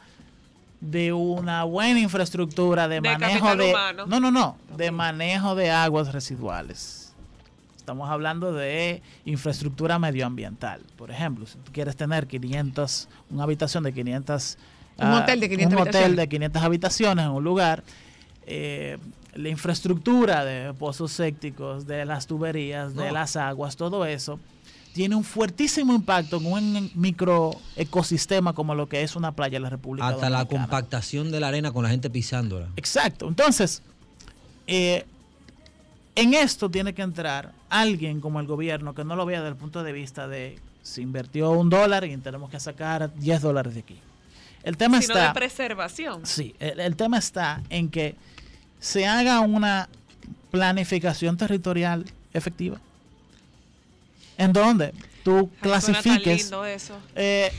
de una buena infraestructura de, De manejo de... humano. No, no, no, de manejo de aguas residuales. Estamos hablando de infraestructura medioambiental. Por ejemplo, si tú quieres tener 500, una habitación de 500... Un ah, hotel de 500 un hotel habitaciones. de 500 habitaciones en un lugar, eh, la infraestructura de pozos sépticos, de las tuberías, de No. las aguas, todo eso, tiene un fuertísimo impacto en un microecosistema como lo que es una playa en la República Hasta la compactación de la arena con la gente pisándola. Exacto. Entonces, eh, en esto tiene que entrar alguien como el gobierno que no lo vea desde el punto de vista de se invirtió un dólar y tenemos que sacar 10 dólares de aquí. El tema Sino está... de preservación. Sí, el, el tema está en que se haga una planificación territorial efectiva. En donde tú Ay, clasifiques... lindo eso. eh,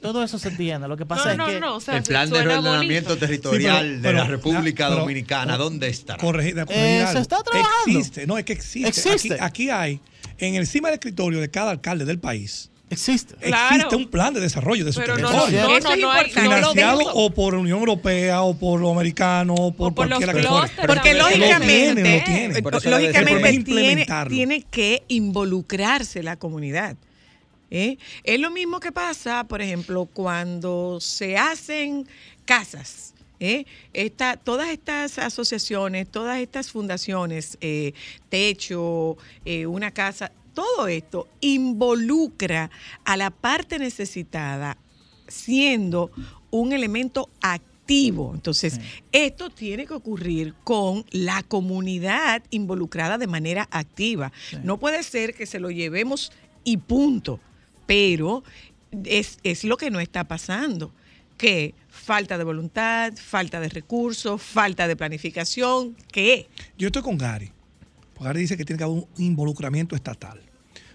todo eso se entiende. Lo que pasa No, es no, que... no, o sea, el plan de reordenamiento bonito. territorial Sí, pero- de pero- la República pero- Dominicana, ¿dónde está? Corregir Eh, se está trabajando. Existe, no, es que existe. Existe. Aquí, aquí hay, en encima del escritorio de cada alcalde del país, Existe. Claro. existe un plan de desarrollo de su Pero no, territorio. no, no, no, lo financiado o por la Unión Europea o por los americanos o por, O por cualquiera que fuera. Porque lógicamente, Lo lo eh, lógicamente tiene que involucrarse la comunidad. ¿Eh? Es lo mismo que pasa, por ejemplo, cuando se hacen casas ¿eh? Esta- todas estas asociaciones, todas estas fundaciones, eh, techo, una casa, todo esto involucra a la parte necesitada siendo un elemento activo. Entonces, Sí. esto tiene que ocurrir con la comunidad involucrada de manera activa. Sí. No puede ser que se lo llevemos y punto, pero es, es lo que no está pasando, que falta de voluntad, falta de recursos, falta de planificación, ¿qué? Yo estoy con Gary. Porque Gary dice que tiene que haber un involucramiento estatal.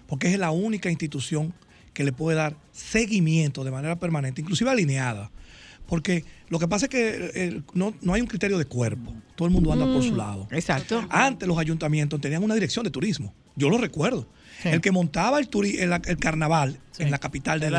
Porque es la única institución que le puede dar seguimiento de manera permanente, inclusive alineada. Porque lo que pasa es que eh, no, no hay un criterio de cuerpo. Todo el mundo anda por su lado. Exacto. Antes los ayuntamientos tenían una dirección de turismo. Yo lo recuerdo. Sí. El que montaba el, turi- el, el carnaval Sí. en la capital del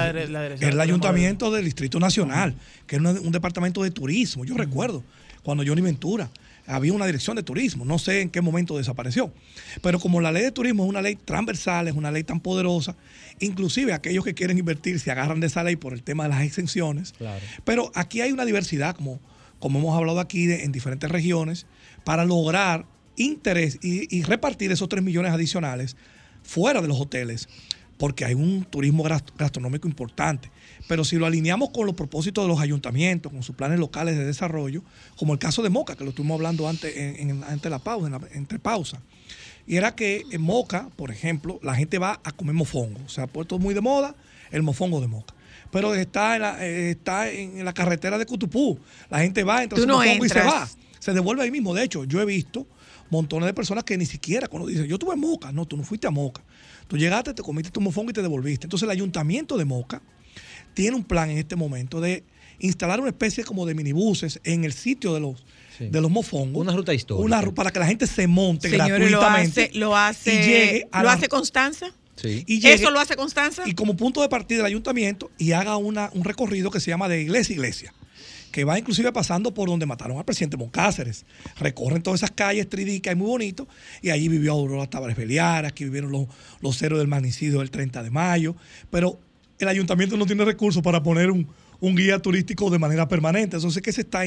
el ayuntamiento del Distrito Nacional, que era un departamento de turismo. Yo recuerdo cuando Johnny Ventura había una dirección de turismo. No sé en qué momento desapareció. Pero como la ley de turismo es una ley transversal, es una ley tan poderosa, inclusive aquellos que quieren invertir se agarran de esa ley por el tema de las exenciones. Claro. Pero aquí hay una diversidad, como, como hemos hablado aquí, de- en diferentes regiones, para lograr interés y, y repartir esos 3 millones adicionales fuera de los hoteles, porque hay un turismo gas- gastronómico importante. Pero si lo alineamos con los propósitos de los ayuntamientos, con sus planes locales de desarrollo, como el caso de Moca, que lo estuvimos hablando antes, en, en- antes de la pausa, en la- entre pausa, y era que en Moca, por ejemplo, la gente va a comer mofongo. Se ha puesto muy de moda el mofongo de Moca. Pero está en la, eh, está en la carretera de Cutupú. La gente va, entra Tú su no mofongo y se va. Se devuelve ahí mismo. De hecho, yo he visto montones de personas que ni siquiera cuando dicen, yo estuve en Moca. No, tú no fuiste a Moca. Tú llegaste, te comiste tu mofongo y te devolviste. Entonces el ayuntamiento de Moca tiene un plan en este momento de instalar una especie como de minibuses en el sitio de los, Sí. de los mofongos. Una ruta histórica. Una ru- para que la gente se monte Señores, lo gratuitamente. hace, lo hace, y llegue a lo la- hace Constanza. Sí. y llegue- ¿Eso lo hace Constanza? y como punto de partida del ayuntamiento y haga una, un recorrido que se llama de iglesia a iglesia, que va inclusive pasando por donde mataron al presidente Moncáceres. Recorren todas esas calles tridicas y muy bonito, y allí vivió Aurora Tavares Beliar, aquí vivieron los, los héroes del magnicidio del 30 de mayo, pero el ayuntamiento no tiene recursos para poner un, un guía turístico de manera permanente. Entonces, ¿qué se está,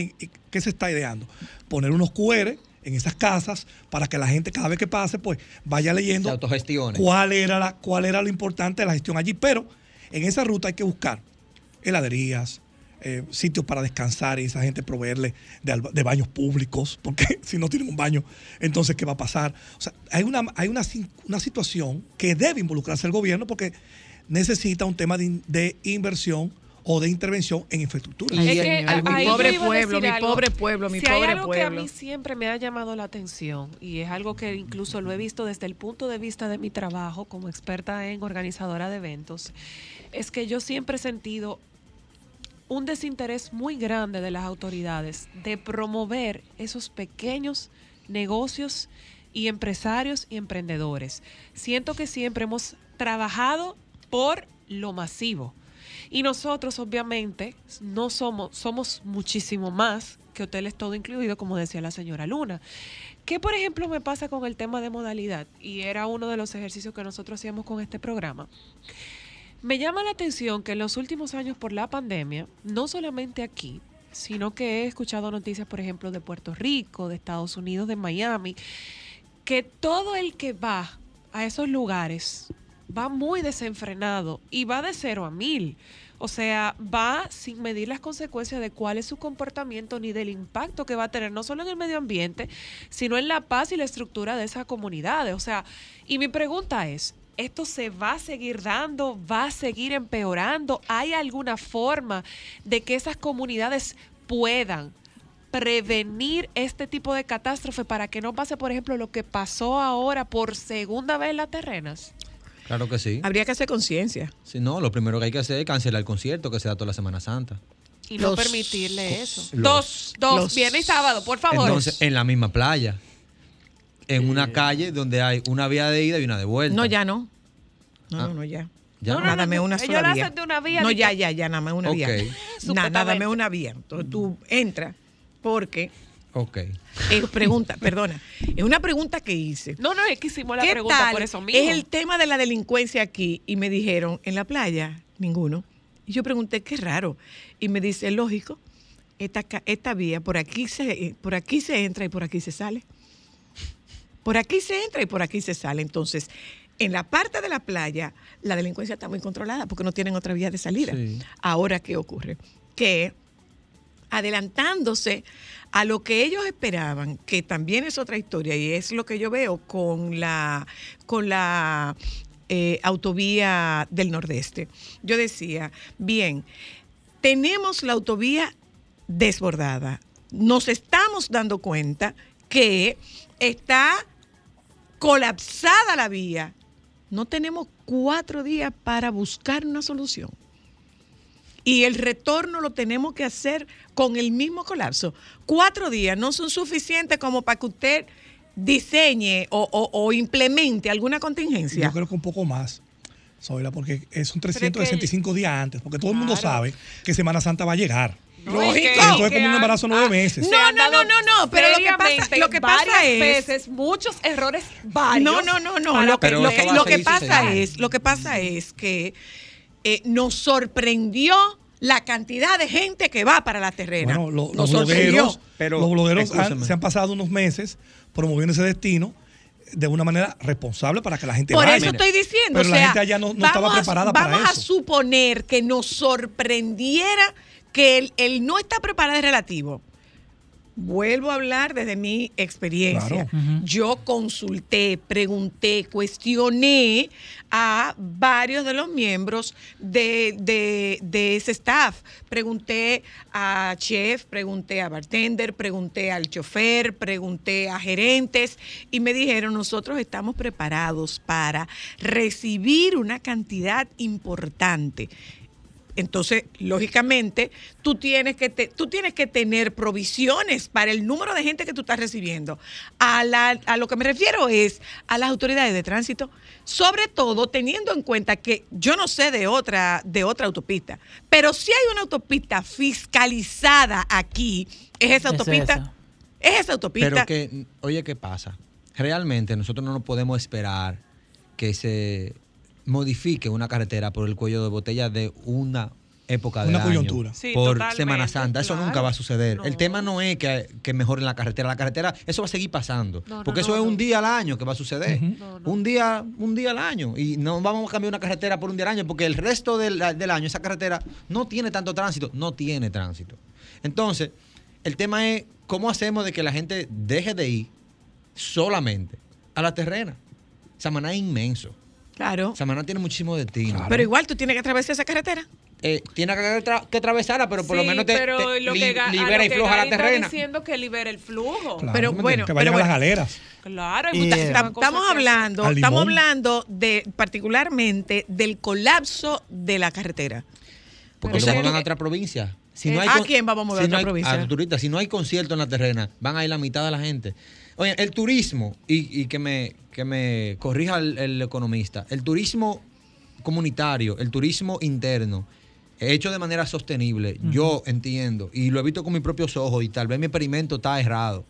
qué se está ideando? Poner unos QR en esas casas para que la gente cada vez que pase, pues vaya leyendo cuál era, la, cuál era lo importante de la gestión allí. Pero en esa ruta hay que buscar heladerías, eh, sitios para descansar y esa gente proveerle de, baños públicos, porque si no tienen un baño, entonces ¿qué va a pasar? O sea, hay una, hay una, una situación que debe involucrarse el gobierno porque necesita un tema de, in- de inversión o de intervención en infraestructura. Es que mi pobre pueblo, mi algo. pobre pueblo, mi si pobre hay algo que a pueblo. mí siempre me ha llamado la atención y es algo que incluso lo he visto desde el punto de vista de mi trabajo como experta en organizadora de eventos, es que yo siempre he sentido un desinterés muy grande de las autoridades de promover esos pequeños negocios y empresarios y emprendedores. Siento que siempre hemos trabajado por lo masivo. Y nosotros, obviamente, no somos, somos muchísimo más que hoteles todo incluido, como decía la señora Luna. ¿Qué, por ejemplo, me pasa con el tema de modalidad? Y era uno de los ejercicios que nosotros hacíamos con este programa. Me llama la atención que en los últimos años por la pandemia, no solamente aquí, sino que he escuchado noticias, por ejemplo, de Puerto Rico, de Estados Unidos, de Miami, que todo el que va a esos lugares va muy desenfrenado y va de cero a mil. O sea, va sin medir las consecuencias de cuál es su comportamiento ni del impacto que va a tener, no solo en el medio ambiente, sino en la paz y la estructura de esas comunidades. O sea, y mi pregunta es, ¿esto se va a seguir dando? ¿Va a seguir empeorando? ¿Hay alguna forma de que esas comunidades puedan prevenir este tipo de catástrofe para que no pase, por ejemplo, lo que pasó ahora por segunda vez en las terrenas? Claro que sí. Habría que hacer conciencia. Si no, lo primero que hay que hacer es cancelar el concierto que se da toda la Semana Santa. Y no permitirle eso. los- dos, dos, los- viernes y sábado, por favor. Entonces, en la misma playa. En una calle donde hay una vía de ida y una de vuelta. No, ya no. No, Ah. no, no, ya. Ya No, no. no, nada más una ellos sola la vía. hacen de una vía, No, ya, ya, ya, nada más una Ok. vía. Nada, nada una vía. Entonces tú entras porque, Ok. eh, pregunta, perdona, es una pregunta que hice. No, no, es que hicimos la ¿Qué pregunta tal por eso mismo. es el tema de la delincuencia aquí? Y me dijeron, en la playa, ninguno. Y yo pregunté, qué raro. Y me dice, lógico, esta, ca- esta vía, por aquí, se, por aquí se entra y por aquí se sale. Por aquí se entra y por aquí se sale. Entonces, en la parte de la playa, la delincuencia está muy controlada porque no tienen otra vía de salida. Sí. Ahora, ¿qué ocurre? Que adelantándose a lo que ellos esperaban, que también es otra historia y es lo que yo veo con la, con la eh, autovía del Nordeste. Yo decía, bien, tenemos la autovía desbordada. Nos estamos dando cuenta que está colapsada la vía. No tenemos cuatro días para buscar una solución. Y el retorno lo tenemos que hacer con el mismo colapso. Cuatro días no son suficientes como para que usted diseñe o, o- o implemente alguna contingencia. Yo creo que un poco más. Zoila, porque son Pero es que- 365 días antes, porque todo el mundo sabe que Semana Santa va a llegar. No, es que- Esto es que como un embarazo nueve meses. se No, no, no, no, no, pero lo que pasa- lo que pasa es- veces, muchos errores varios. No, no, no, no. Lo que, lo que- a lo pasa es, lo que pasa es que eh, nos sorprendió la cantidad de gente que va para la terrena. Bueno, lo- los blogueros, Pero, los blogueros han- se han pasado unos meses promoviendo ese destino de una manera responsable para que la gente Por vaya. eso estoy diciendo, Pero o la sea, gente allá no, no estaba vamos a- preparada vamos para a eso. suponer que nos sorprendiera que el, el no está preparado es relativo. Vuelvo a hablar desde mi experiencia. Claro. Yo consulté, pregunté, cuestioné a varios de los miembros de, de- de ese staff. Pregunté a chef, pregunté a bartender, pregunté al chofer, pregunté a gerentes y me dijeron, nosotros estamos preparados para recibir una cantidad importante. Entonces, lógicamente, tú tienes que te- tú tienes que tener provisiones para el número de gente que tú estás recibiendo. A, la- a lo que me refiero es a las autoridades de tránsito, sobre todo teniendo en cuenta que yo no sé de otra de otra autopista, pero si hay una autopista fiscalizada aquí, es esa Es autopista. esa. Es esa autopista. Pero que, oye, ¿qué pasa? Realmente nosotros no nos podemos esperar que se modifique una carretera por el cuello de botella de una época de Una año, coyuntura. Sí, por Semana Santa. Eso claro. nunca va a suceder. El tema no es que, que mejoren la carretera. La carretera, eso va a seguir pasando. No, no, porque eso no, es no. un día al año que va a suceder. No, no. Un día un día al año. Y no vamos a cambiar una carretera por un día al año porque el resto del, del año esa carretera no tiene tanto tránsito. No tiene tránsito. Entonces, el tema es cómo hacemos de que la gente deje de ir solamente a la terrena. Samaná es inmenso. Claro. Samaná tiene muchísimo destino. Pero igual tú tienes que atravesar esa carretera. Eh, tiene que, tra- que atravesarla, pero por lo menos te, pero te lo li- que Ga- a libera lo y que floja la Gary está terrena. diciendo que libera el flujo. Claro, Pero ¿me bueno, que pero vayan a las bueno. galeras. Claro, hay Y, muchas eh, cosas Estamos hablando, estamos hablando de particularmente del colapso de la carretera. Porque O lo tú- a otra provincia. Si Eh, no hay ¿a quién vamos a mover si a no otra hay- provincia? a turistas. Si no hay concierto en la terrena, van a ir la mitad de la gente. Oye, el turismo, y, y que, me, que me corrija el, el economista, el turismo comunitario, el turismo interno, hecho de manera sostenible, yo entiendo, y lo he visto con mis propios ojos, y tal vez mi experimento está errado.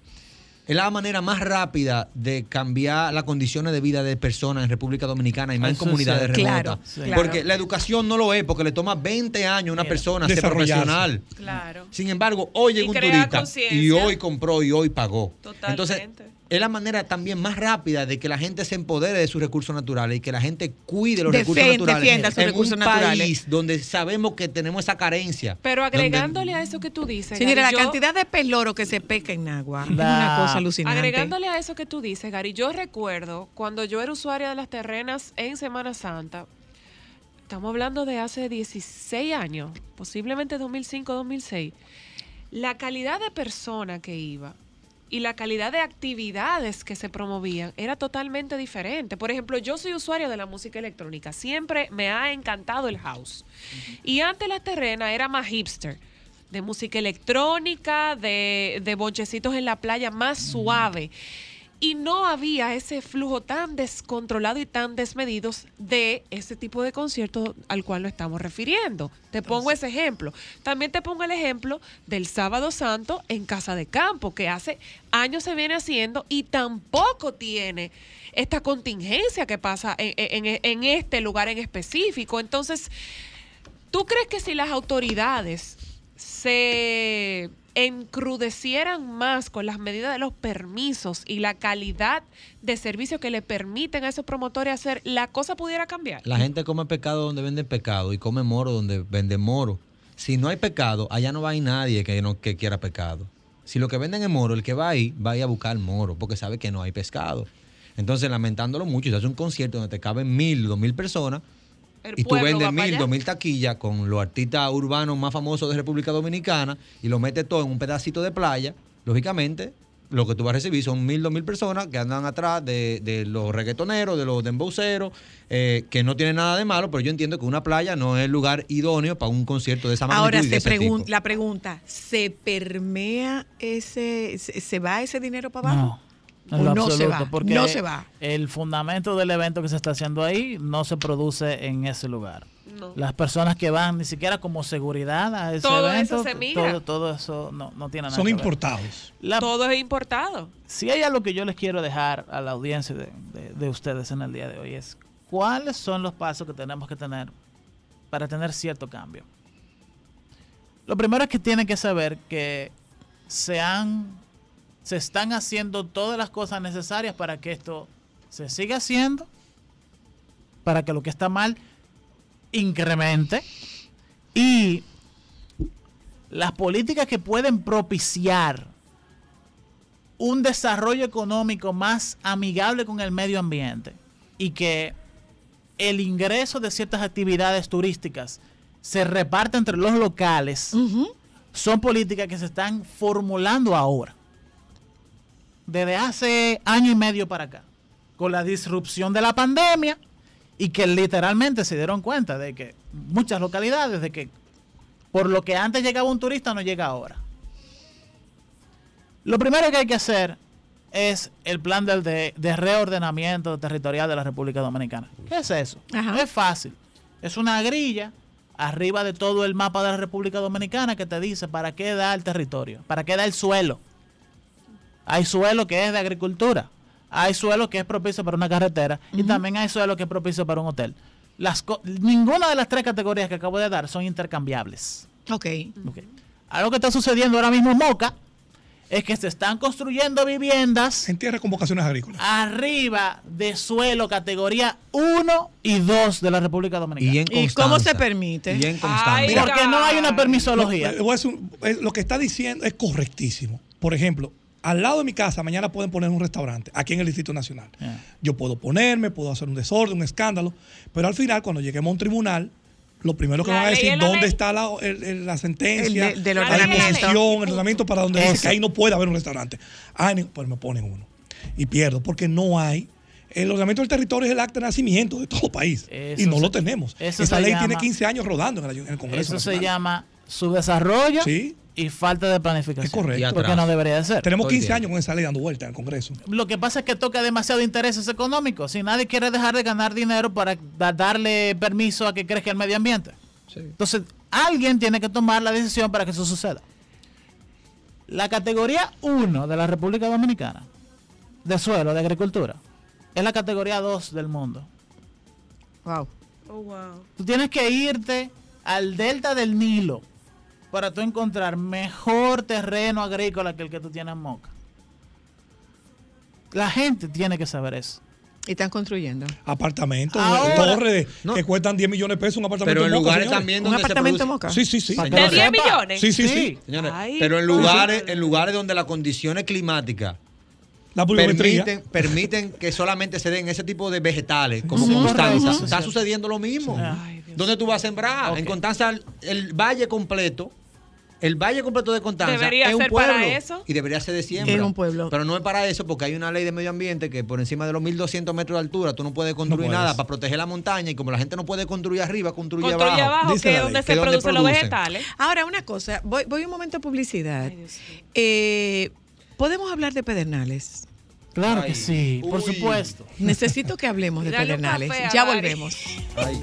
Es la manera más rápida de cambiar las condiciones de vida de personas en República Dominicana y más en Eso comunidades remotas. Claro, Sí. claro. Porque la educación no lo es, porque le toma 20 años a una persona ser profesional. Claro. Sin embargo, hoy llega Y un turista y hoy compró y hoy pagó. Totalmente. Entonces, es la manera también más rápida de que la gente se empodere de sus recursos naturales y que la gente cuide los recursos naturales defienda sus en recursos un naturales. país donde sabemos que tenemos esa carencia. Pero donde- agregándole a eso que tú dices, Señora, la Gary, yo- cantidad de pez loro que se pesca en agua es La- una cosa alucinante. Agregándole a eso que tú dices, Gary, yo recuerdo cuando yo era usuaria de las terrenas en Semana Santa, estamos hablando de hace 16 años, posiblemente 2005-2006, la calidad de persona que iba y la calidad de actividades que se promovían era totalmente diferente. Por ejemplo, yo soy usuario de la música electrónica, siempre me ha encantado el house. Y antes la terrena era más hipster, de música electrónica, de, de bonchecitos en la playa, más suave. Y no había ese flujo tan descontrolado y tan desmedidos de ese tipo de conciertos al cual nos estamos refiriendo. Te pongo ese ejemplo. También te pongo el ejemplo del Sábado Santo en Casa de Campo, que hace años se viene haciendo y tampoco tiene esta contingencia que pasa en, en- en este lugar en específico. Entonces, ¿tú crees que si las autoridades se encrudecieran más con las medidas de los permisos y la calidad de servicio que le permiten a esos promotores hacer, la cosa pudiera cambiar. La gente come pescado donde venden pescado y come moro donde venden moro. Si no hay pecado, allá no va a ir nadie que, no, que quiera pescado. Si lo que venden es moro, el que va ahí va a ir a buscar moro porque sabe que no hay pescado. Entonces, lamentándolo mucho, si haces un concierto donde te caben mil, dos mil personas El y tú vendes mil, dos mil taquillas con los artistas urbanos más famosos de República Dominicana y lo metes todo en un pedacito de playa, lógicamente lo que tú vas a recibir son mil, dos mil personas que andan atrás de, de los reggaetoneros, de los dembowceros, eh, que no tienen nada de malo, pero yo entiendo que una playa no es el lugar idóneo para un concierto de esa magnitud Ahora y de se ese pregun- tipo. la pregunta, ¿se permea ese, se, se va ese dinero para abajo? No, en ¿O lo no se absoluto, va? porque No se va. El fundamento del evento que se está haciendo ahí no se produce en ese lugar. No. Las personas que van ni siquiera como seguridad a ese Todo evento, eso se mira. todo, todo eso no, no tiene nada Son que ver. importados. La- Todo es importado. si hay algo que yo les quiero dejar a la audiencia de, de- de ustedes en el día de hoy es cuáles son los pasos que tenemos que tener para tener cierto cambio. Lo primero es que tienen que saber que se han se están haciendo todas las cosas necesarias para que esto se siga haciendo, para que lo que está mal incremente. Y las políticas que pueden propiciar un desarrollo económico más amigable con el medio ambiente y que el ingreso de ciertas actividades turísticas se reparte entre los locales, son políticas que se están formulando ahora, desde hace año y medio para acá, con la disrupción de la pandemia y que literalmente se dieron cuenta de que muchas localidades, de que por lo que antes llegaba un turista no llega ahora. Lo primero que hay que hacer es el plan del de, de reordenamiento territorial de la República Dominicana. ¿Qué es eso? Ajá. Es fácil. Es una grilla arriba de todo el mapa de la República Dominicana que te dice para qué da el territorio, para qué da el suelo. Hay suelo que es de agricultura, hay suelo que es propicio para una carretera y también hay suelo que es propicio para un hotel. Las co- ninguna de las tres categorías que acabo de dar son intercambiables. Ok. Ok. Algo que está sucediendo ahora mismo en Moca es que se están construyendo viviendas En tierra con vocaciones agrícolas. arriba de suelo categoría 1 y 2 de la República Dominicana. Y, en ¿Y cómo se permite? Y en. Ay, Porque no hay una permisología. Lo que está diciendo es correctísimo. Por ejemplo, al lado de mi casa mañana pueden poner un restaurante, aquí en el Distrito Nacional. Yeah. Yo puedo ponerme, puedo hacer un desorden, un escándalo, pero al final, cuando lleguemos a un tribunal, lo primero que La van a decir dónde ley. está la, el- el- la sentencia, El de- del la disposición, el ordenamiento para donde dice que ahí no puede haber un restaurante. Ni- pues me ponen uno. Y pierdo, porque no hay. El ordenamiento del territorio es el acta de nacimiento de todo país. Eso y no se- lo tenemos. Esa ley llama- tiene 15 años rodando en el, en el Congreso. Eso se Nacional. Llama subdesarrollo Sí. y falta de planificación. Es correcto. Porque no debería de ser. Tenemos Todo el 15 tiempo. años con esa ley dando vuelta en el Congreso. Lo que pasa es que toca demasiado intereses económicos. Si nadie quiere dejar de ganar dinero para da- darle permiso a que crezca el medio ambiente. Entonces, alguien tiene que tomar la decisión para que eso suceda. La categoría 1 de la República Dominicana de suelo, de agricultura, es la categoría 2 del mundo. Wow. Oh, wow. Tú tienes que irte al delta del Nilo para tú encontrar mejor terreno agrícola que el que tú tienes en Moca. La gente tiene que saber eso. Y están construyendo. Apartamentos, Ahora- torres No. que cuestan 10 millones de pesos un apartamento Pero en en Moca, lugares señores. también ¿Un donde se apartamento en Moca? Sí, sí, sí. ¿De lo 10 sepa. millones? Sí, sí, sí. Sí. Señores, Ay, pero en lugares, en lugares donde las condiciones climáticas La permiten, permiten que solamente se den ese tipo de vegetales, como Sí, Constanza. sí, Está sucediendo lo mismo. Ay, ¿Dónde tú vas a sembrar? Ok. En Constanza, el, el valle completo, el valle completo de Constanza Debería es un ser pueblo. para eso. Y debería ser de siembra. Es un pueblo. Pero no es para eso, porque hay una ley de medio ambiente que por encima de los 1200 metros de altura tú no puedes construir puedes. nada para proteger la montaña. Y como la gente no puede construir arriba, construye, Construye abajo. abajo, Dice que es donde se donde producen los vegetales. Ahora, una cosa. Voy, voy un momento a publicidad. Ay. Eh, ¿Podemos hablar de Pedernales? Claro Ay, que sí, por supuesto. Necesito que hablemos de Pedernales. Ya volvemos. Ay.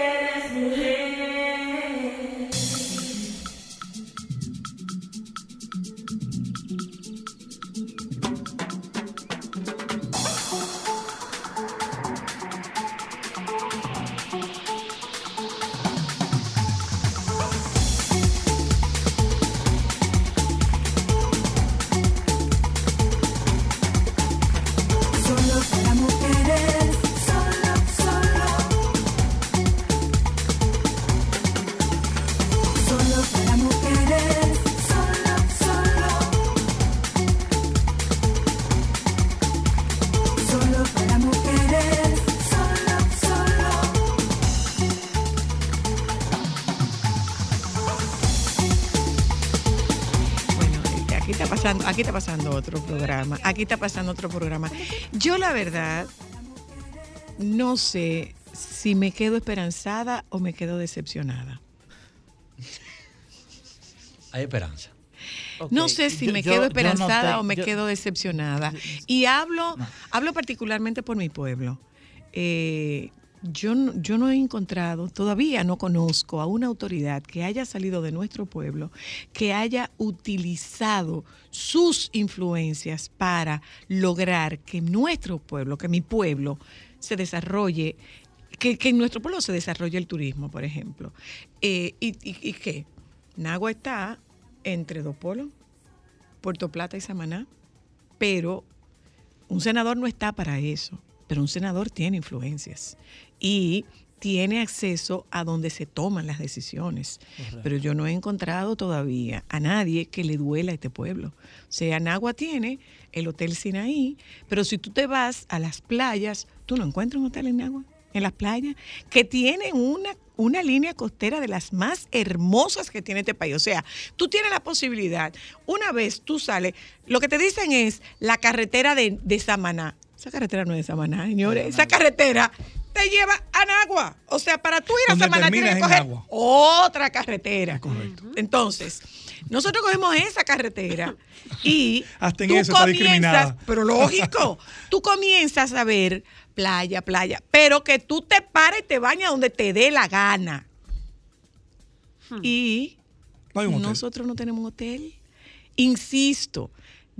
aquí está pasando otro programa, aquí está pasando otro programa. Yo la verdad no sé si me quedo esperanzada o me quedo decepcionada. Hay esperanza. No sé si yo- me yo- quedo yo esperanzada o me yo- quedo decepcionada. Y hablo, hablo particularmente por mi pueblo. Eh, yo, yo no he encontrado, todavía no conozco a una autoridad que haya salido de nuestro pueblo, que haya utilizado sus influencias para lograr que nuestro pueblo, que mi pueblo, se desarrolle, que, que en nuestro pueblo se desarrolle el turismo, por ejemplo. Eh, y, y, ¿Y qué? Nagua está entre dos polos, Puerto Plata y Samaná, pero un senador no está para eso, pero un senador tiene influencias y tiene acceso a donde se toman las decisiones. Pero yo no he encontrado todavía a nadie que le duela a este pueblo. O sea, Nagua tiene el Hotel Sinaí, pero si tú te vas a las playas, tú no encuentras un hotel en Nagua, en las playas, que tienen una, una línea costera de las más hermosas que tiene este país. O sea, tú tienes la posibilidad, una vez tú sales, lo que te dicen es la carretera de, de Samaná. Esa carretera no es de Samaná, señores. Esa carretera te lleva a Nagua. O sea, para tú ir a Samaná tienes que coger Nagua. otra carretera. Correcto. Entonces, nosotros cogemos esa carretera y Hasta en tú eso discriminada. pero lógico, tú comienzas a ver playa, playa, pero que tú te pares y te bañas donde te dé la gana. Y No hay un hotel. nosotros no tenemos un hotel. Insisto,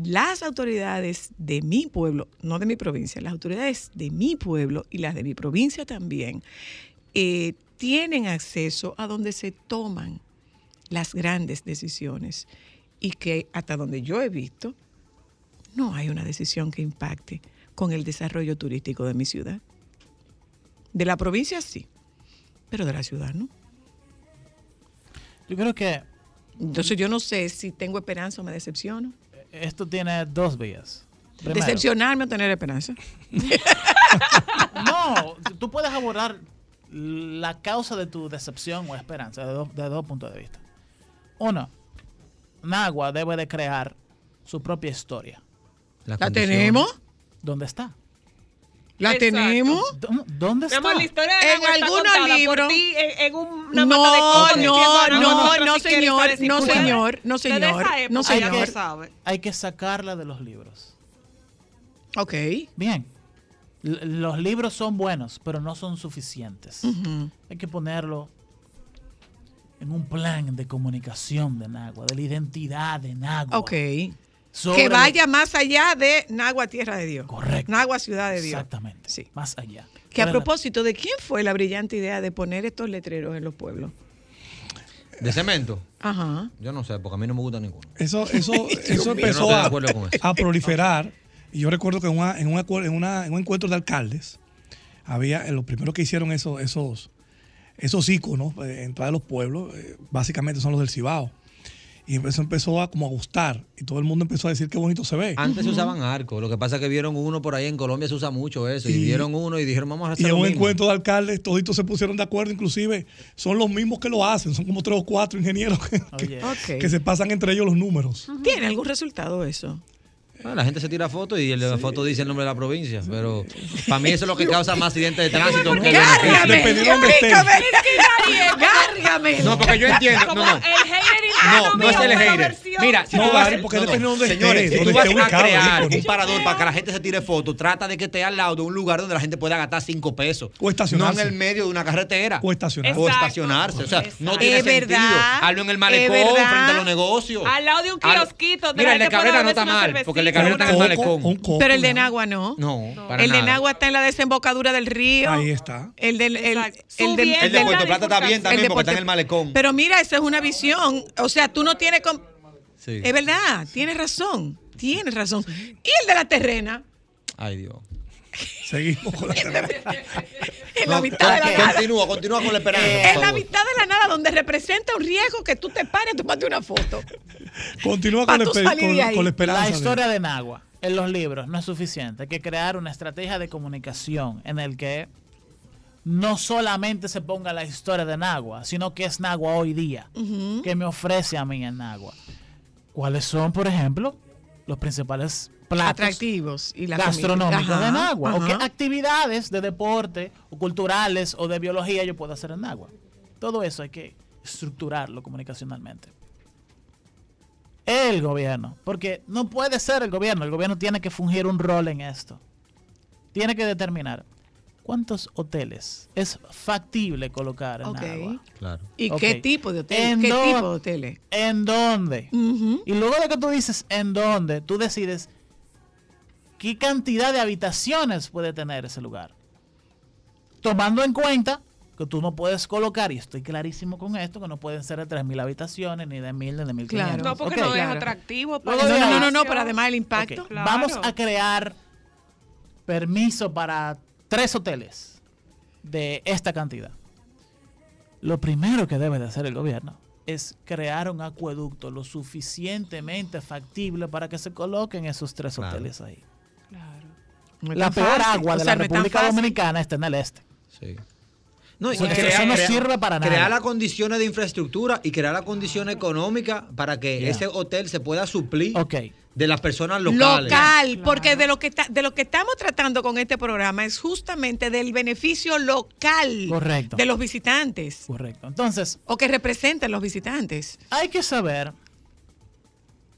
las autoridades de mi pueblo, no de mi provincia, las autoridades de mi pueblo y las de mi provincia también, eh, tienen acceso a donde se toman las grandes decisiones y que hasta donde yo he visto, no hay una decisión que impacte con el desarrollo turístico de mi ciudad. De la provincia sí, pero de la ciudad no. Yo creo que Entonces yo no sé si tengo esperanza o me decepciono. Esto tiene dos vías. Primero, Decepcionarme o tener esperanza. No, tú puedes abordar la causa de tu decepción o esperanza de dos, de dos puntos de vista. Uno, Nagua debe de crear su propia historia. ¿La tenemos? ¿Dónde está? ¿La Exacto. tenemos? ¿Dó- ¿Dónde está? amor, la historia de En por libros- ti en, en una No, mata de no, no, no, si señor, no, señor, no, señor, esa época no, señor. se sabe. Hay que sacarla de los libros. Ok. Bien. L- los libros son buenos, pero no son suficientes. Hay que ponerlo en un plan de comunicación de Nagua, de la identidad de Nagua. Ok. Sobre Que vaya más allá de Nagua, Tierra de Dios. Correcto. Nagua, Ciudad de Dios. Exactamente. Sí. Más allá. Que a ¿Cuál es la- propósito, ¿de quién fue la brillante idea de poner estos letreros en los pueblos? ¿De cemento? Ajá. Yo no sé, porque a mí no me gusta ninguno. Eso, eso, eso empezó a, eso. proliferar. Y yo recuerdo que en, una- en, una acuer- en una- en un encuentro de alcaldes, había, eh, lo primero que hicieron esos, esos, esos íconos, eh, entrada de los pueblos, eh, básicamente son los del Cibao. Y eso empezó a como a gustar. Y todo el mundo empezó a decir qué bonito se ve. Antes se usaban arcos. Lo que pasa es que vieron uno por ahí en Colombia, se usa mucho eso. Y, Y- vieron uno y dijeron, vamos a hacer Y en un mismo. encuentro de alcaldes, toditos se pusieron de acuerdo, inclusive son los mismos que lo hacen, son como tres o cuatro ingenieros que, que- Ok. que se pasan entre ellos los números. ¿Tiene algún resultado eso? Bueno, la gente se tira fotos y la foto dice el nombre de la provincia. Pero para mí eso es lo que causa más accidentes de tránsito que donde estés. ¡Gárgame! ¡Gárgame! No, porque yo entiendo. Como No, no. el hater No, no es el hater. Mira, si No, tú vas porque depende de dónde señores, esté, si tú vas a el crear un parador para que la gente se tire fotos, trata de que esté al lado de un lugar donde la gente pueda gastar cinco pesos. O estacionarse. No en el medio de una carretera. O estacionarse. O estacionarse. O sea, no tiene Es sentido. verdad, Hazlo en el malecón, frente a los negocios. Al lado de un kiosquito. donde Mira, el de Cabrera no está mal, porque el de cervecita, Cabrera está en el una- Coco, malecón. un coco, Pero el de. Nagua no. No, para el de nada. Nagua está en la desembocadura del río. Ahí está. El del el, el del- El de Puerto Plata está bien también porque está en el malecón. Pero mira, esa es una visión. O sea, tú no tienes. com- Sí. Es verdad, tienes razón. Tienes razón. Y el de la terrena, Ay, Dios. Seguimos con la en la No, mitad de la nada. Continúa, continúa con la esperanza. En la mitad de la nada, donde representa un riesgo que tú te pares, tú mandes una foto. Continúa con con- la esperanza. La historia de Nagua en los libros no es suficiente. Hay que crear una estrategia de comunicación en el que no solamente se ponga la historia de Nagua, sino que es Nagua hoy día, que me ofrece a mí en Nagua. ¿Cuáles son, por ejemplo, los principales platos Atractivos. Y la gastronómicos Ajá, Nagua? ¿O qué actividades de deporte, o culturales, o de biología yo puedo hacer en Nagua? Todo eso hay que estructurarlo comunicacionalmente el gobierno. Porque no puede ser el gobierno. El gobierno tiene que fungir un rol en esto. Tiene que determinar cuántos hoteles es factible colocar en Ok. agua. Claro. ¿Y qué tipo de hotel? ¿En ¿Qué dó- tipo de hoteles? ¿En dónde? Y luego de que tú dices en dónde, tú decides qué cantidad de habitaciones puede tener ese lugar. Tomando en cuenta que tú no puedes colocar, y estoy clarísimo con esto, que no pueden ser de 3.000 habitaciones, ni de 1.000, ni de 1.500. Claro. No, porque no es claro. atractivo. Para No, no, no, pero además el impacto. Claro. Vamos a crear permiso para tres hoteles de esta cantidad. Lo primero que debe de hacer el gobierno es crear un acueducto lo suficientemente factible para que se coloquen esos tres Claro. hoteles ahí. No es La peor fácil. agua O de sea, la República. Dominicana está en el este. Sí. No, y crea- eso no crea- sirve para nada. Crear las condiciones de infraestructura y crear las condiciones económicas para que Yeah. ese hotel se pueda suplir de las personas locales. Local, porque de lo que ta- de lo que estamos tratando con este programa es justamente del beneficio local Correcto. de los visitantes Correcto. Entonces, o que representan los visitantes. hay que saber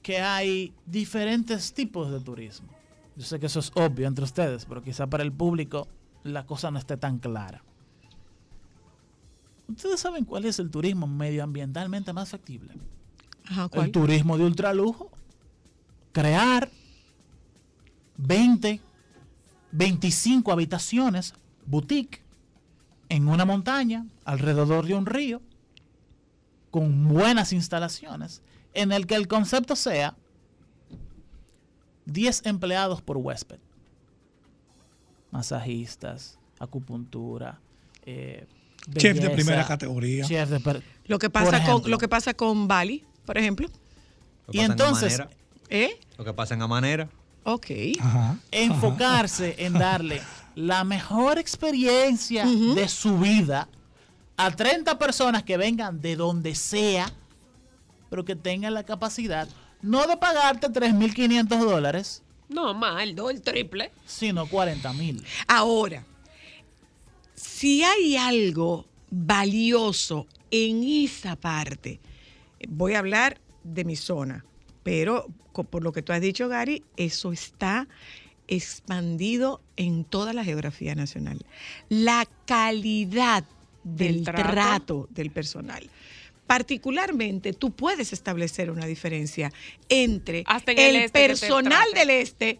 que hay diferentes tipos de turismo. Yo sé que eso es obvio entre ustedes, pero quizá para el público la cosa no esté tan clara. ¿Ustedes saben cuál es el turismo medioambientalmente más factible? Ajá, El turismo de ultralujo. Crear 20, 25 habitaciones, boutique, en una montaña, alrededor de un río, con buenas instalaciones, en el que el concepto sea 10 empleados por huésped. Masajistas, acupuntura, eh, Chef de primera categoría. chef de per- Lo que pasa con lo que pasa con Bali, por ejemplo. Lo que Y en entonces- ¿Eh? lo que pasa en Amanera. Ok. Ajá. enfocarse en darle la mejor experiencia de su vida a 30 personas que vengan de donde sea, pero que tengan la capacidad no de pagarte 3.500 dólares, No, más, el doble, el triple. sino 40.000. Ahora, si hay algo valioso en esa parte, voy a hablar de mi zona, pero por lo que tú has dicho, Gary, eso está expandido en toda la geografía nacional. La calidad del Del trato. trato del personal. Particularmente, tú puedes establecer una diferencia entre Hasta en el el, este personal del este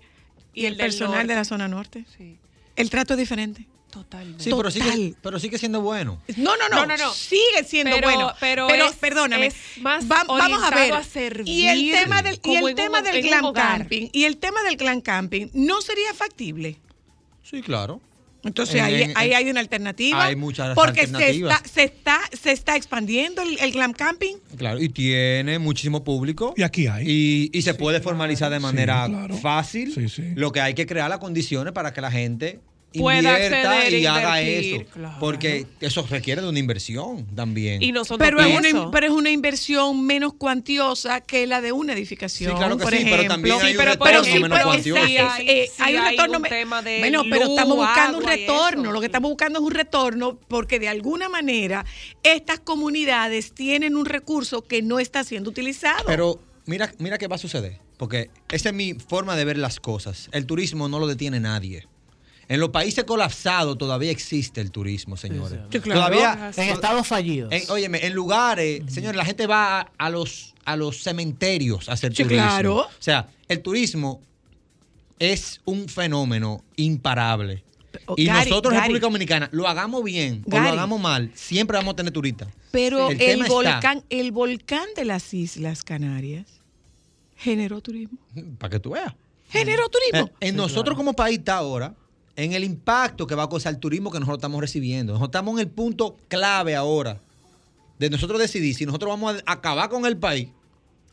y, Y el, personal norte. de la zona norte. Sí, El trato es diferente. totalmente. Sí, pero sigue, Total. pero sigue siendo bueno. No, no, no, No, no, no. Sigue siendo Pero- bueno. pero es- perdóname. es más Va- vamos a ver. orientado a servir y el tema del, y el tema un- del clan camping. Y el tema del clan camping no sería factible. Sí, claro. Entonces En- ahí, en- ahí hay una alternativa. hay muchas porque alternativas. Se, está, se, está, se está expandiendo el, el clan camping. Claro, y tiene muchísimo público. Y aquí hay. Y, y se puede formalizar de manera claro. fácil. Sí, sí. Lo que hay que crear las condiciones para que la gente pueda acceder e y haga eso. claro. Porque eso requiere de una inversión también. Y no son Pero es, una, pesos. pero es una inversión menos cuantiosa que la de una edificación. Sí, claro que por sí, pero ejemplo. también hay un pero- retorno pero sí, menos pero cuantioso. sí hay- Eh, sí hay un hay un tema de bueno, pero estamos buscando un retorno. Lo que estamos buscando es un retorno porque de alguna manera estas comunidades tienen un recurso que no está siendo utilizado. Pero mira, mira qué va a suceder. Porque esa es mi forma de ver las cosas. El turismo no lo detiene nadie. En los países colapsados todavía existe el turismo, señores. sí. Sí, claro. Todavía. En estados fallidos. En, óyeme, en lugares, señores, la gente va a, a los, a los cementerios a hacer Sí, turismo. claro. O sea, el turismo es un fenómeno imparable. Oh, Y Gary, nosotros Gary. República Dominicana lo hagamos bien o lo hagamos mal, siempre vamos a tener turistas. Pero El el, está- volcán, el volcán de las Islas Canarias generó turismo. Para que tú veas. Generó turismo. Eh, en nosotros como país está ahora, en el impacto que va a causar el turismo que nosotros estamos recibiendo. Nosotros estamos en el punto clave ahora de nosotros decidir si nosotros vamos a acabar con el país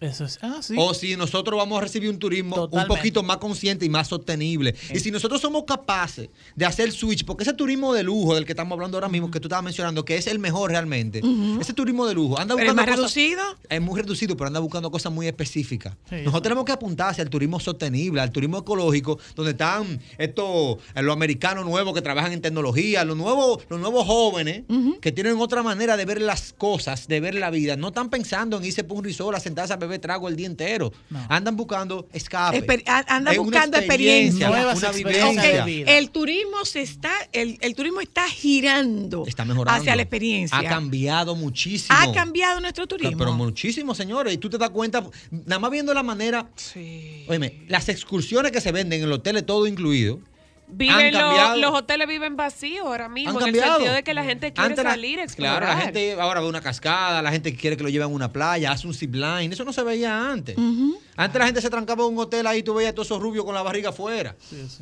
Eso es. Ah, sí. o si nosotros vamos a recibir un turismo Totalmente. un poquito más consciente y más sostenible. Y si nosotros somos capaces de hacer switch, porque ese turismo de lujo del que estamos hablando ahora mismo, que tú estabas mencionando, que es el mejor realmente, ese turismo de lujo, anda Pero es buscando más cosas- reducido. es muy reducido, pero anda buscando cosas muy específicas. Sí, Nosotros eso. tenemos que apuntar hacia el turismo sostenible, al turismo ecológico, donde están estos, eh, los americanos nuevos que trabajan en tecnología, los nuevos, los nuevos jóvenes que tienen otra manera de ver las cosas, de ver la vida. No están pensando en irse por un risol a sentarse a beber trago el día entero. No. Andan buscando escape. Esper- a- anda Es una buscando experiencia. Nuevas una vivencia. de vida. El turismo se está, el, el turismo está girando Está mejorando. hacia la experiencia. Ha cambiado muchísimo. Ha cambiado nuestro turismo. Pero muchísimo, señores. Y tú te das cuenta, nada más viendo la manera Sí. Óyeme, las excursiones que se venden en el hotel, todo incluido, Viven los- hoteles viven vacíos ahora mismo, han en el cambiado. sentido de que la gente quiere Antes la- salir a explorar. Claro, la gente ahora ve una cascada, la gente quiere que lo lleven a una playa, hace un zip line. Eso no se veía antes. Antes la gente se trancaba en un hotel ahí, tú veías a todos esos rubios con la barriga afuera.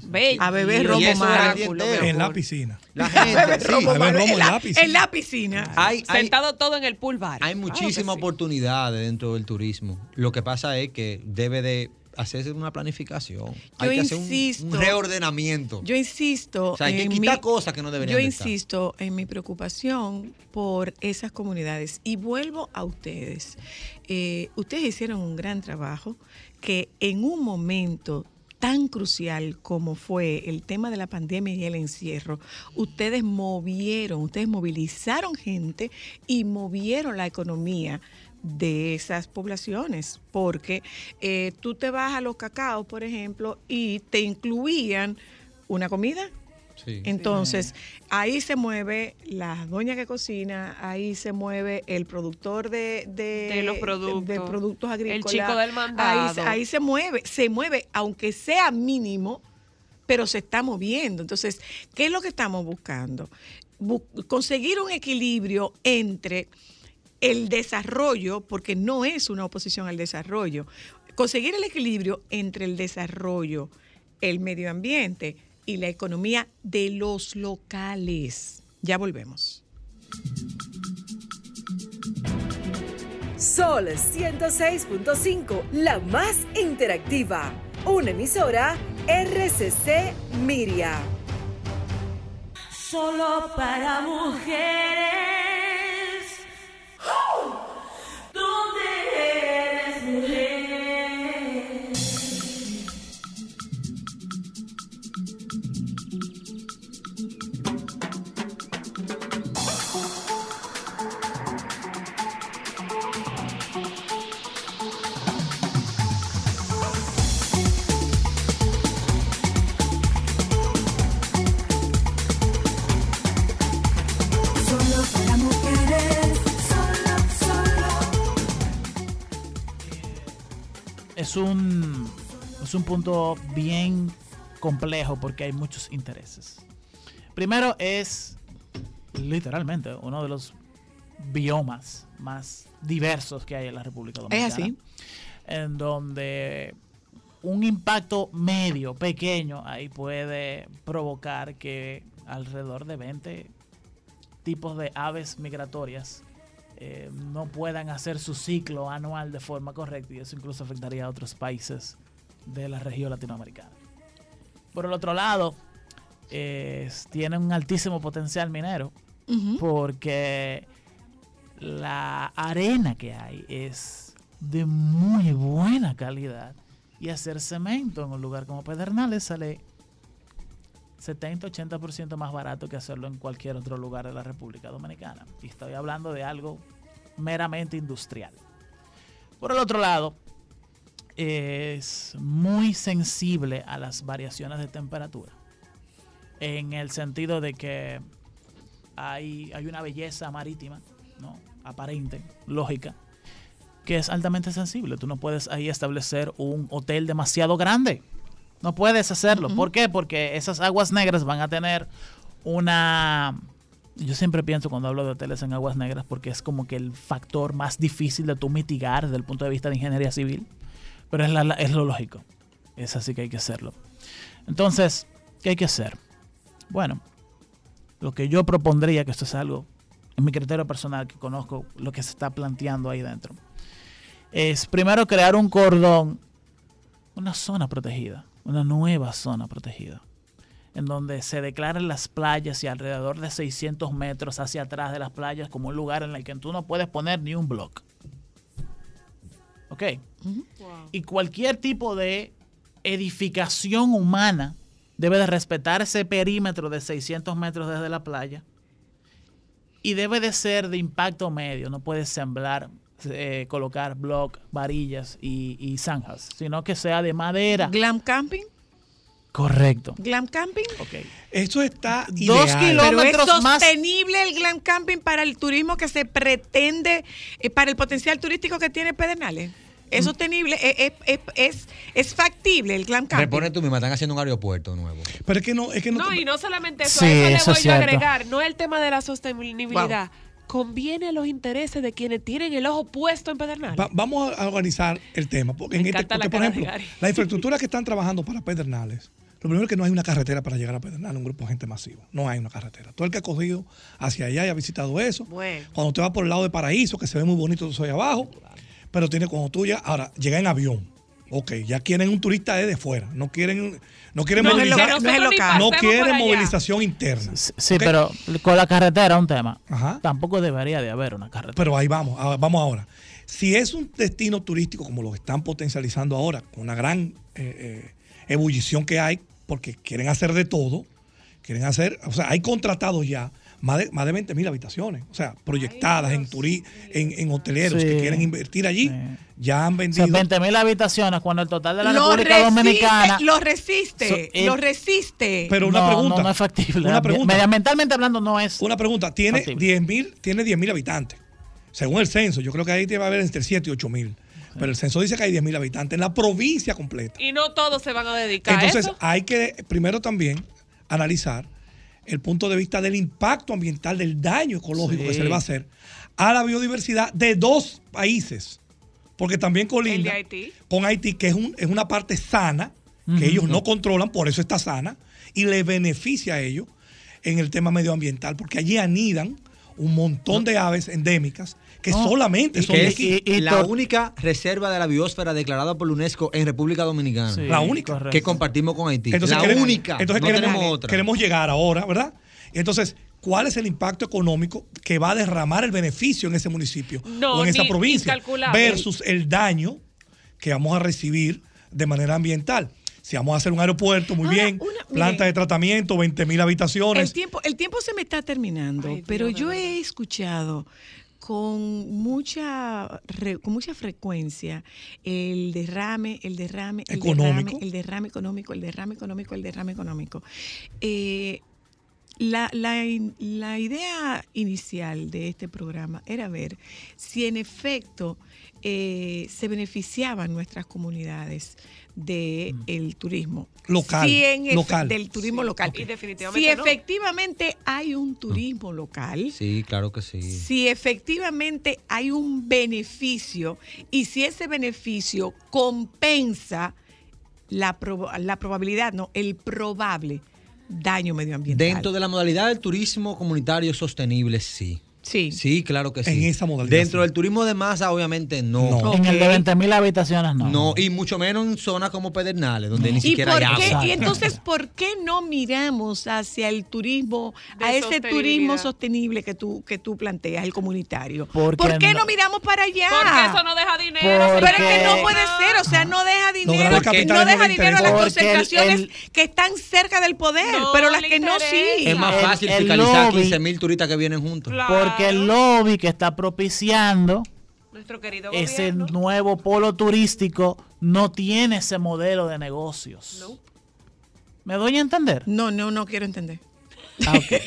Bello. A beber romo En la piscina. La gente, sí. A maraculo. romo en, la, la piscina. en la piscina. Hay, hay, Sentado todo en el pool bar. hay Claro muchísimas sí. oportunidades dentro del turismo. Lo que pasa es que debe de hacerse una planificación. hay que hacer un- reordenamiento. Yo insisto. O sea, hay que quitar mi- cosas que no deberían Yo estar. insisto en mi preocupación por esas comunidades y vuelvo a ustedes. Eh, ustedes hicieron un gran trabajo que en un momento tan crucial como fue el tema de la pandemia y el encierro, ustedes movieron, ustedes movilizaron gente y movieron la economía de esas poblaciones, porque eh, tú te vas a los cacaos, por ejemplo, y te incluían una comida, Sí. entonces, ahí se mueve la doña que cocina, ahí se mueve el productor de, de, De los productos. de productos El agrícolas. chico del Ahí, mandado. ahí se mueve, se mueve, aunque sea mínimo, pero se está moviendo. Entonces, ¿qué es lo que estamos buscando? Bu- conseguir un equilibrio entre el desarrollo, porque no es una oposición al desarrollo, conseguir el equilibrio entre el desarrollo, el medio ambiente y la economía de los locales. Ya volvemos. Sol 106.5, la más interactiva. Una emisora RCC Miria. Solo para mujeres. Es un, es un punto bien complejo porque hay muchos intereses. Primero es literalmente uno de los biomas más diversos que hay en la República Dominicana. Es así. En donde un impacto medio, pequeño, ahí puede provocar que alrededor de 20 tipos de aves migratorias eh, no puedan hacer su ciclo anual de forma correcta y eso incluso afectaría a otros países de la región latinoamericana. Por el otro lado, es- tiene un altísimo potencial minero porque la arena que hay es de muy buena calidad y hacer cemento en un lugar como Pedernales sale 70-80% más barato que hacerlo en cualquier otro lugar de la República Dominicana. Y estoy hablando de algo meramente industrial. Por el otro lado, es muy sensible a las variaciones de temperatura. En el sentido de que hay, hay una belleza marítima, ¿no? aparente, lógica, que es altamente sensible. Tú no puedes ahí establecer un hotel demasiado grande. No puedes hacerlo. ¿Por qué? Porque esas aguas negras van a tener una... Yo siempre pienso cuando hablo de hoteles en aguas negras porque es como que el factor más difícil de tú mitigar desde el punto de vista de ingeniería civil. Pero es, la- la- es lo lógico. Es así que hay que hacerlo. Entonces, ¿qué hay que hacer? Bueno, lo que yo propondría, que esto es algo, en mi criterio personal, que conozco lo que se está planteando ahí dentro, es primero crear un cordón, una zona protegida, una nueva zona protegida, en donde se declaren las playas y alrededor de 600 metros hacia atrás de las playas como un lugar en el que tú no puedes poner ni un bloque. ¿Ok? Y cualquier tipo de edificación humana debe de respetar ese perímetro de 600 metros desde la playa y debe de ser de impacto medio, no puedes sembrar, eh, colocar block, varillas y, y zanjas, sino que sea de madera. Glam camping, Correcto. glam camping. Ok. Eso está Dos ideal. kilómetros. Pero es más- sostenible el glam camping para el turismo que se pretende, eh, para el potencial turístico que tiene Pedernales. Es sostenible, es, es, es, es- es factible el glam camping. Repone tú misma, están haciendo un aeropuerto nuevo. Pero es que no, es que no, No, y no solamente eso, Sí, a eso le voy es a cierto. agregar, no el tema de la sostenibilidad. Conviene a los intereses de quienes tienen el ojo puesto en Pedernales. Va- vamos a organizar el tema. Porque, en este- porque, por ejemplo, la infraestructura que están trabajando para Pedernales, lo primero es que no hay una carretera para llegar a Pedernales, un grupo de gente masivo. No hay una carretera. Todo el que ha cogido hacia allá y ha visitado eso, Bueno. cuando usted va por el lado de Paraíso, que se ve muy bonito ahí abajo, pero tiene cuando tú ya, ahora, llega en avión. Ok, ya quieren un turista desde fuera. No quieren, no quieren No movilizar- no local. quieren movilización interna. Sí, pero con la carretera un tema. Ajá. Tampoco debería de haber una carretera. Pero ahí vamos, vamos ahora. Si es un destino turístico como lo están potencializando ahora, con una gran eh, eh, ebullición que hay, porque quieren hacer de todo, quieren hacer, o sea, hay contratados ya más de, más de 20 mil habitaciones, o sea, proyectadas en, turí, en, en hoteleros que quieren invertir allí, Sí. ya han O sea, vendido. 20 mil habitaciones cuando el total de la Lo República resiste, Dominicana... lo resiste, So, eh, lo resiste. Pero una no, pregunta. No, no es factible. Una pregunta. Medioambientalmente hablando no es... Una pregunta, tiene Factible. 10 mil tiene 10 mil habitantes. Según el censo, yo creo que ahí debe haber entre 7 y 8 mil. Pero el censo dice que hay 10 mil habitantes en la provincia completa. Y no todos se van a dedicar Entonces a eso. hay que primero también analizar el punto de vista del impacto ambiental, del daño ecológico que se le va a hacer a la biodiversidad de dos países. Porque también colinda Haití. con Haití, que es, un- es una parte sana, que ellos no controlan, por eso está sana, y le beneficia a ellos en el tema medioambiental, porque allí anidan un montón de aves endémicas que No. solamente son que de es aquí. y- y la única reserva de la biosfera declarada por la UNESCO en República Dominicana. Sí, La única. correcto. Que compartimos con Haití. la queremos- única. Entonces no queremos, tenemos otra. queremos llegar ahora, ¿verdad? Entonces, ¿cuál es el impacto económico que va a derramar el beneficio en ese municipio No, o en esa ni- provincia incalculable. versus el daño que vamos a recibir de manera ambiental? Si vamos a hacer un aeropuerto, muy Ahora, bien, una- planta miren. de tratamiento, 20 mil habitaciones. El tiempo, el tiempo se me está terminando, Ay, pero yo he escuchado con mucha con mucha frecuencia el derrame, el derrame, el Económico. derrame, el derrame económico, el derrame económico, el derrame económico. Eh, la, la la idea inicial de este programa era ver si en efecto eh, se beneficiaban nuestras comunidades del turismo Local, Si en efe- local. del turismo local. Y definitivamente Si no. efectivamente hay un turismo local, Sí, claro que sí. si efectivamente hay un beneficio y si ese beneficio compensa la, proba- la probabilidad, no, el probable daño medioambiental. Dentro de la modalidad del turismo comunitario sostenible, sí. Sí. Sí, claro que sí. En esa modalidad, Dentro sí. del turismo de masa, obviamente no. No. En el de Ok. 20 mil habitaciones no. No, y mucho menos en zonas como Pedernales, donde ni ¿Y, siquiera hay qué, agua. y entonces, ¿por qué no miramos hacia el turismo, De a ese turismo sostenible que tú, que tú planteas, el comunitario? Porque ¿Por qué no- no miramos para allá? Porque eso no deja dinero. Porque- Pero es que no puede ser, o sea, no deja dinero, no no deja dinero a las el- concentraciones el- que están cerca del poder, No pero las que no sí. Es más fácil el fiscalizar lobby- 15 mil turistas que vienen juntos. Porque el lobby que está propiciando Nuestro querido ese gobierno. nuevo polo turístico no tiene ese modelo de negocios. No. ¿Me doy a entender? No, no, no quiero entender. Ah. No, que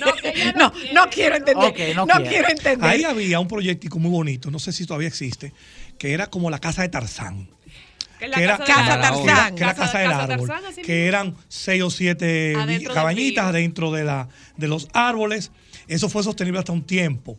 No, quiere. no quiero entender. No no quiere. quiero entender. Ahí había un proyectico muy bonito, no sé si todavía existe, que era como la casa de Tarzán. Que que era casa, Tarzán. árbol. Que era, que casa del árbol. Tarzán, que mismo. eran seis o siete Adentro cabañitas dentro de, la, de los árboles. Eso fue sostenible hasta un tiempo.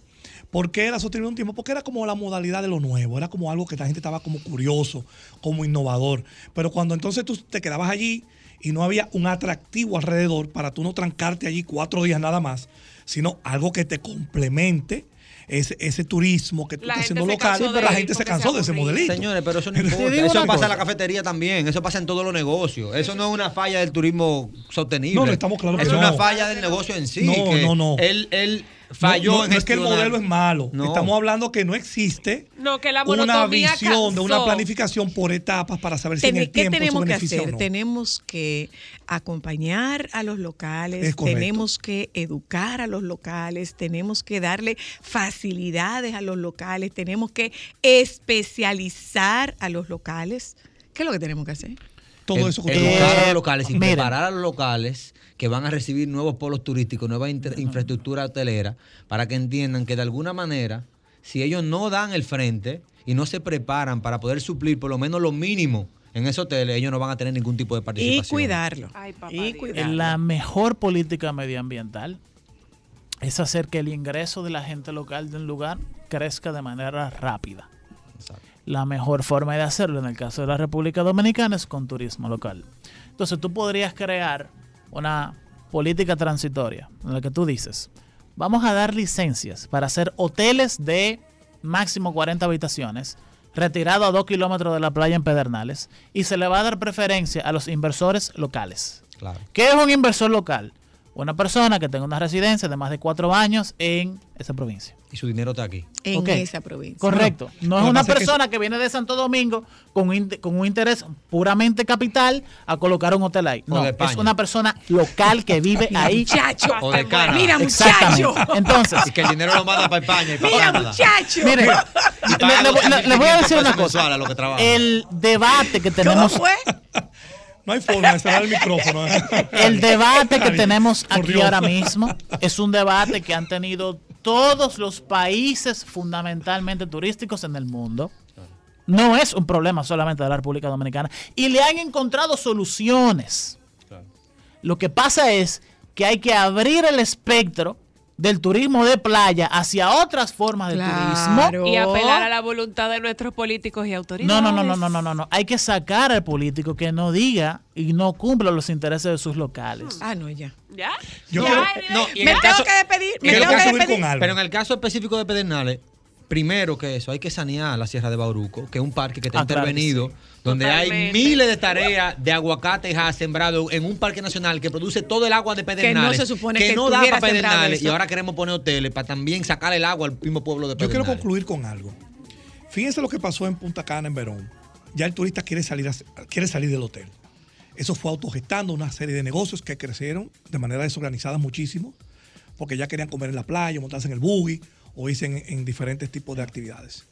¿Por qué era sostenible un tiempo? Porque era como la modalidad de lo nuevo, era como algo que la gente estaba como curioso, como innovador. Pero cuando entonces tú te quedabas allí y no había un atractivo alrededor para tú no trancarte allí cuatro días nada más, sino algo que te complemente ese, ese turismo que tú La estás haciendo local, de la gente se cansó se de ese modelito. Señores, pero eso no importa. Eso pasa cosa. en la cafetería también. Eso pasa en todos los negocios. Eso no es una falla del turismo sostenible. No, no, estamos claros Es que una no. falla del negocio en sí. No, que no, no. Él, él falló no, no, en no es que el modelo es malo. No. Estamos hablando que no existe No, que la una visión de una planificación por etapas para saber si en el ¿Qué tiempo eso tenemos que beneficia hacer? o no. Tenemos que acompañar a los locales, tenemos que educar a los locales, tenemos que darle facilidades a los locales, tenemos que especializar a los locales. ¿Qué es lo que tenemos que hacer? Todo eso que educar a los locales y preparar a los locales que van a recibir nuevos polos turísticos, nueva inter- infraestructura hotelera, para que entiendan que de alguna manera, si ellos no dan el frente y no se preparan para poder suplir por lo menos lo mínimo en esos hoteles, ellos no van a tener ningún tipo de Y participación. cuidarlo. Ay, papá y cuidarlo. La mejor política medioambiental es hacer que el ingreso de la gente local de un lugar crezca de manera rápida. Exacto. La mejor forma de hacerlo en el caso de la República Dominicana es con turismo local. Entonces tú podrías crear una política transitoria en la que tú dices, vamos a dar licencias para hacer hoteles de máximo 40 habitaciones, retirado a 2 kilómetros de la playa en Pedernales, y se le va a dar preferencia a los inversores locales. Claro. ¿Qué es un inversor local? Una persona que tenga una residencia de más de cuatro años en esa provincia. Y su dinero está aquí. en esa provincia. Correcto. No es una pasa es que persona que, viene de Santo Domingo con, un con un interés puramente capital a colocar un hotel ahí. No, es una persona local que vive ahí. Muchacho. O de Canadá. Mira, muchacho. Entonces, Y que el dinero lo manda para España y para Mira, Canadá. muchacho. mire, le, paga le- los le- le voy a 1.500 decir una cosa. mensuales a lo que trabaja. El debate que ¿Cómo tenemos, fue? No hay forma de cerrar el micrófono. ¿eh? el debate que tenemos aquí ahora mismo es un debate que han tenido todos los países fundamentalmente turísticos en el mundo. No es un problema solamente de la República Dominicana. Y le han encontrado soluciones. Lo que pasa es que hay que abrir el espectro del turismo de playa hacia otras formas de turismo. Y apelar a la voluntad de nuestros políticos y autoridades. No, no, no, no, no, no, no, no. Hay que sacar al político que no diga y no cumpla los intereses de sus locales. Ah, no, ya. ¿Ya? Yo Ya, quiero- ya. No, y en Me el tengo caso- que despedir. Me tengo que subir despedir. con algo. Pero en el caso específico de Pedernales, primero que eso, hay que sanear la Sierra de Bauruco, que es un parque que está Ah, claro que intervenido, sí. donde hay miles de tareas de aguacate ya sembrado en un parque nacional que produce todo el agua de Pedernales. se supone que no da para Pedernales. Y ahora queremos poner hoteles para también sacar el agua al mismo pueblo de Yo quiero Pedernales. concluir con algo. Fíjense lo que pasó en Punta Cana, en Verón. Ya el turista quiere salir, a- quiere salir del hotel. Eso fue autogestando una serie de negocios que crecieron de manera desorganizada muchísimo, porque ya querían comer en la playa, montarse en el buggy o irse en, en diferentes tipos de actividades.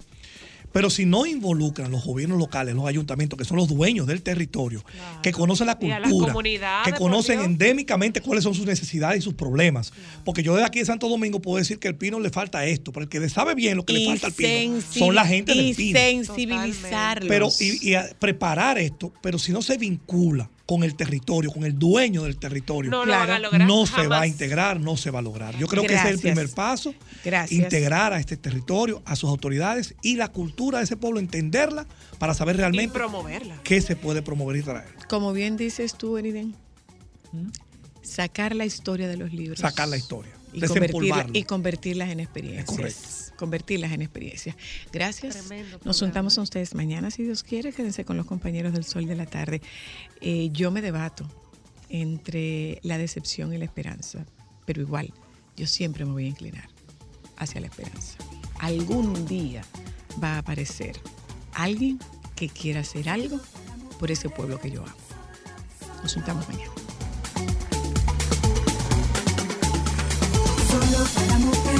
Pero si no involucran los gobiernos locales, los ayuntamientos, que son los dueños del territorio, que conocen la cultura, que conocen endémicamente cuáles son sus necesidades y sus problemas. Porque yo de aquí de Santo Domingo puedo decir que al pino le falta esto, pero el que sabe bien lo que le falta al pino son la gente y del pino. sensibilizarlos. Pero y, y a preparar esto, pero si no se vincula con el territorio, con el dueño del territorio, No lo Claro. van a lograr. no se va a integrar, no se va a lograr. Yo creo que ese es el primer paso, Gracias. integrar a este territorio, a sus autoridades y la cultura de ese pueblo, entenderla para saber Y realmente promoverla. qué se puede promover y traer. Como bien dices tú, Eriden, sacar la historia de los libros. Sacar la historia. y, y convertirlas en experiencias. correcto. Convertirlas en experiencias. Gracias. Tremendo Nos programa. juntamos a ustedes mañana, si Dios quiere. Quédense con los compañeros del Sol de la Tarde. Eh, yo me debato entre la decepción y la esperanza, pero igual, yo siempre me voy a inclinar hacia la esperanza. Algún día va a aparecer alguien que quiera hacer algo por ese pueblo que yo amo. Nos juntamos mañana. Solo para mujeres,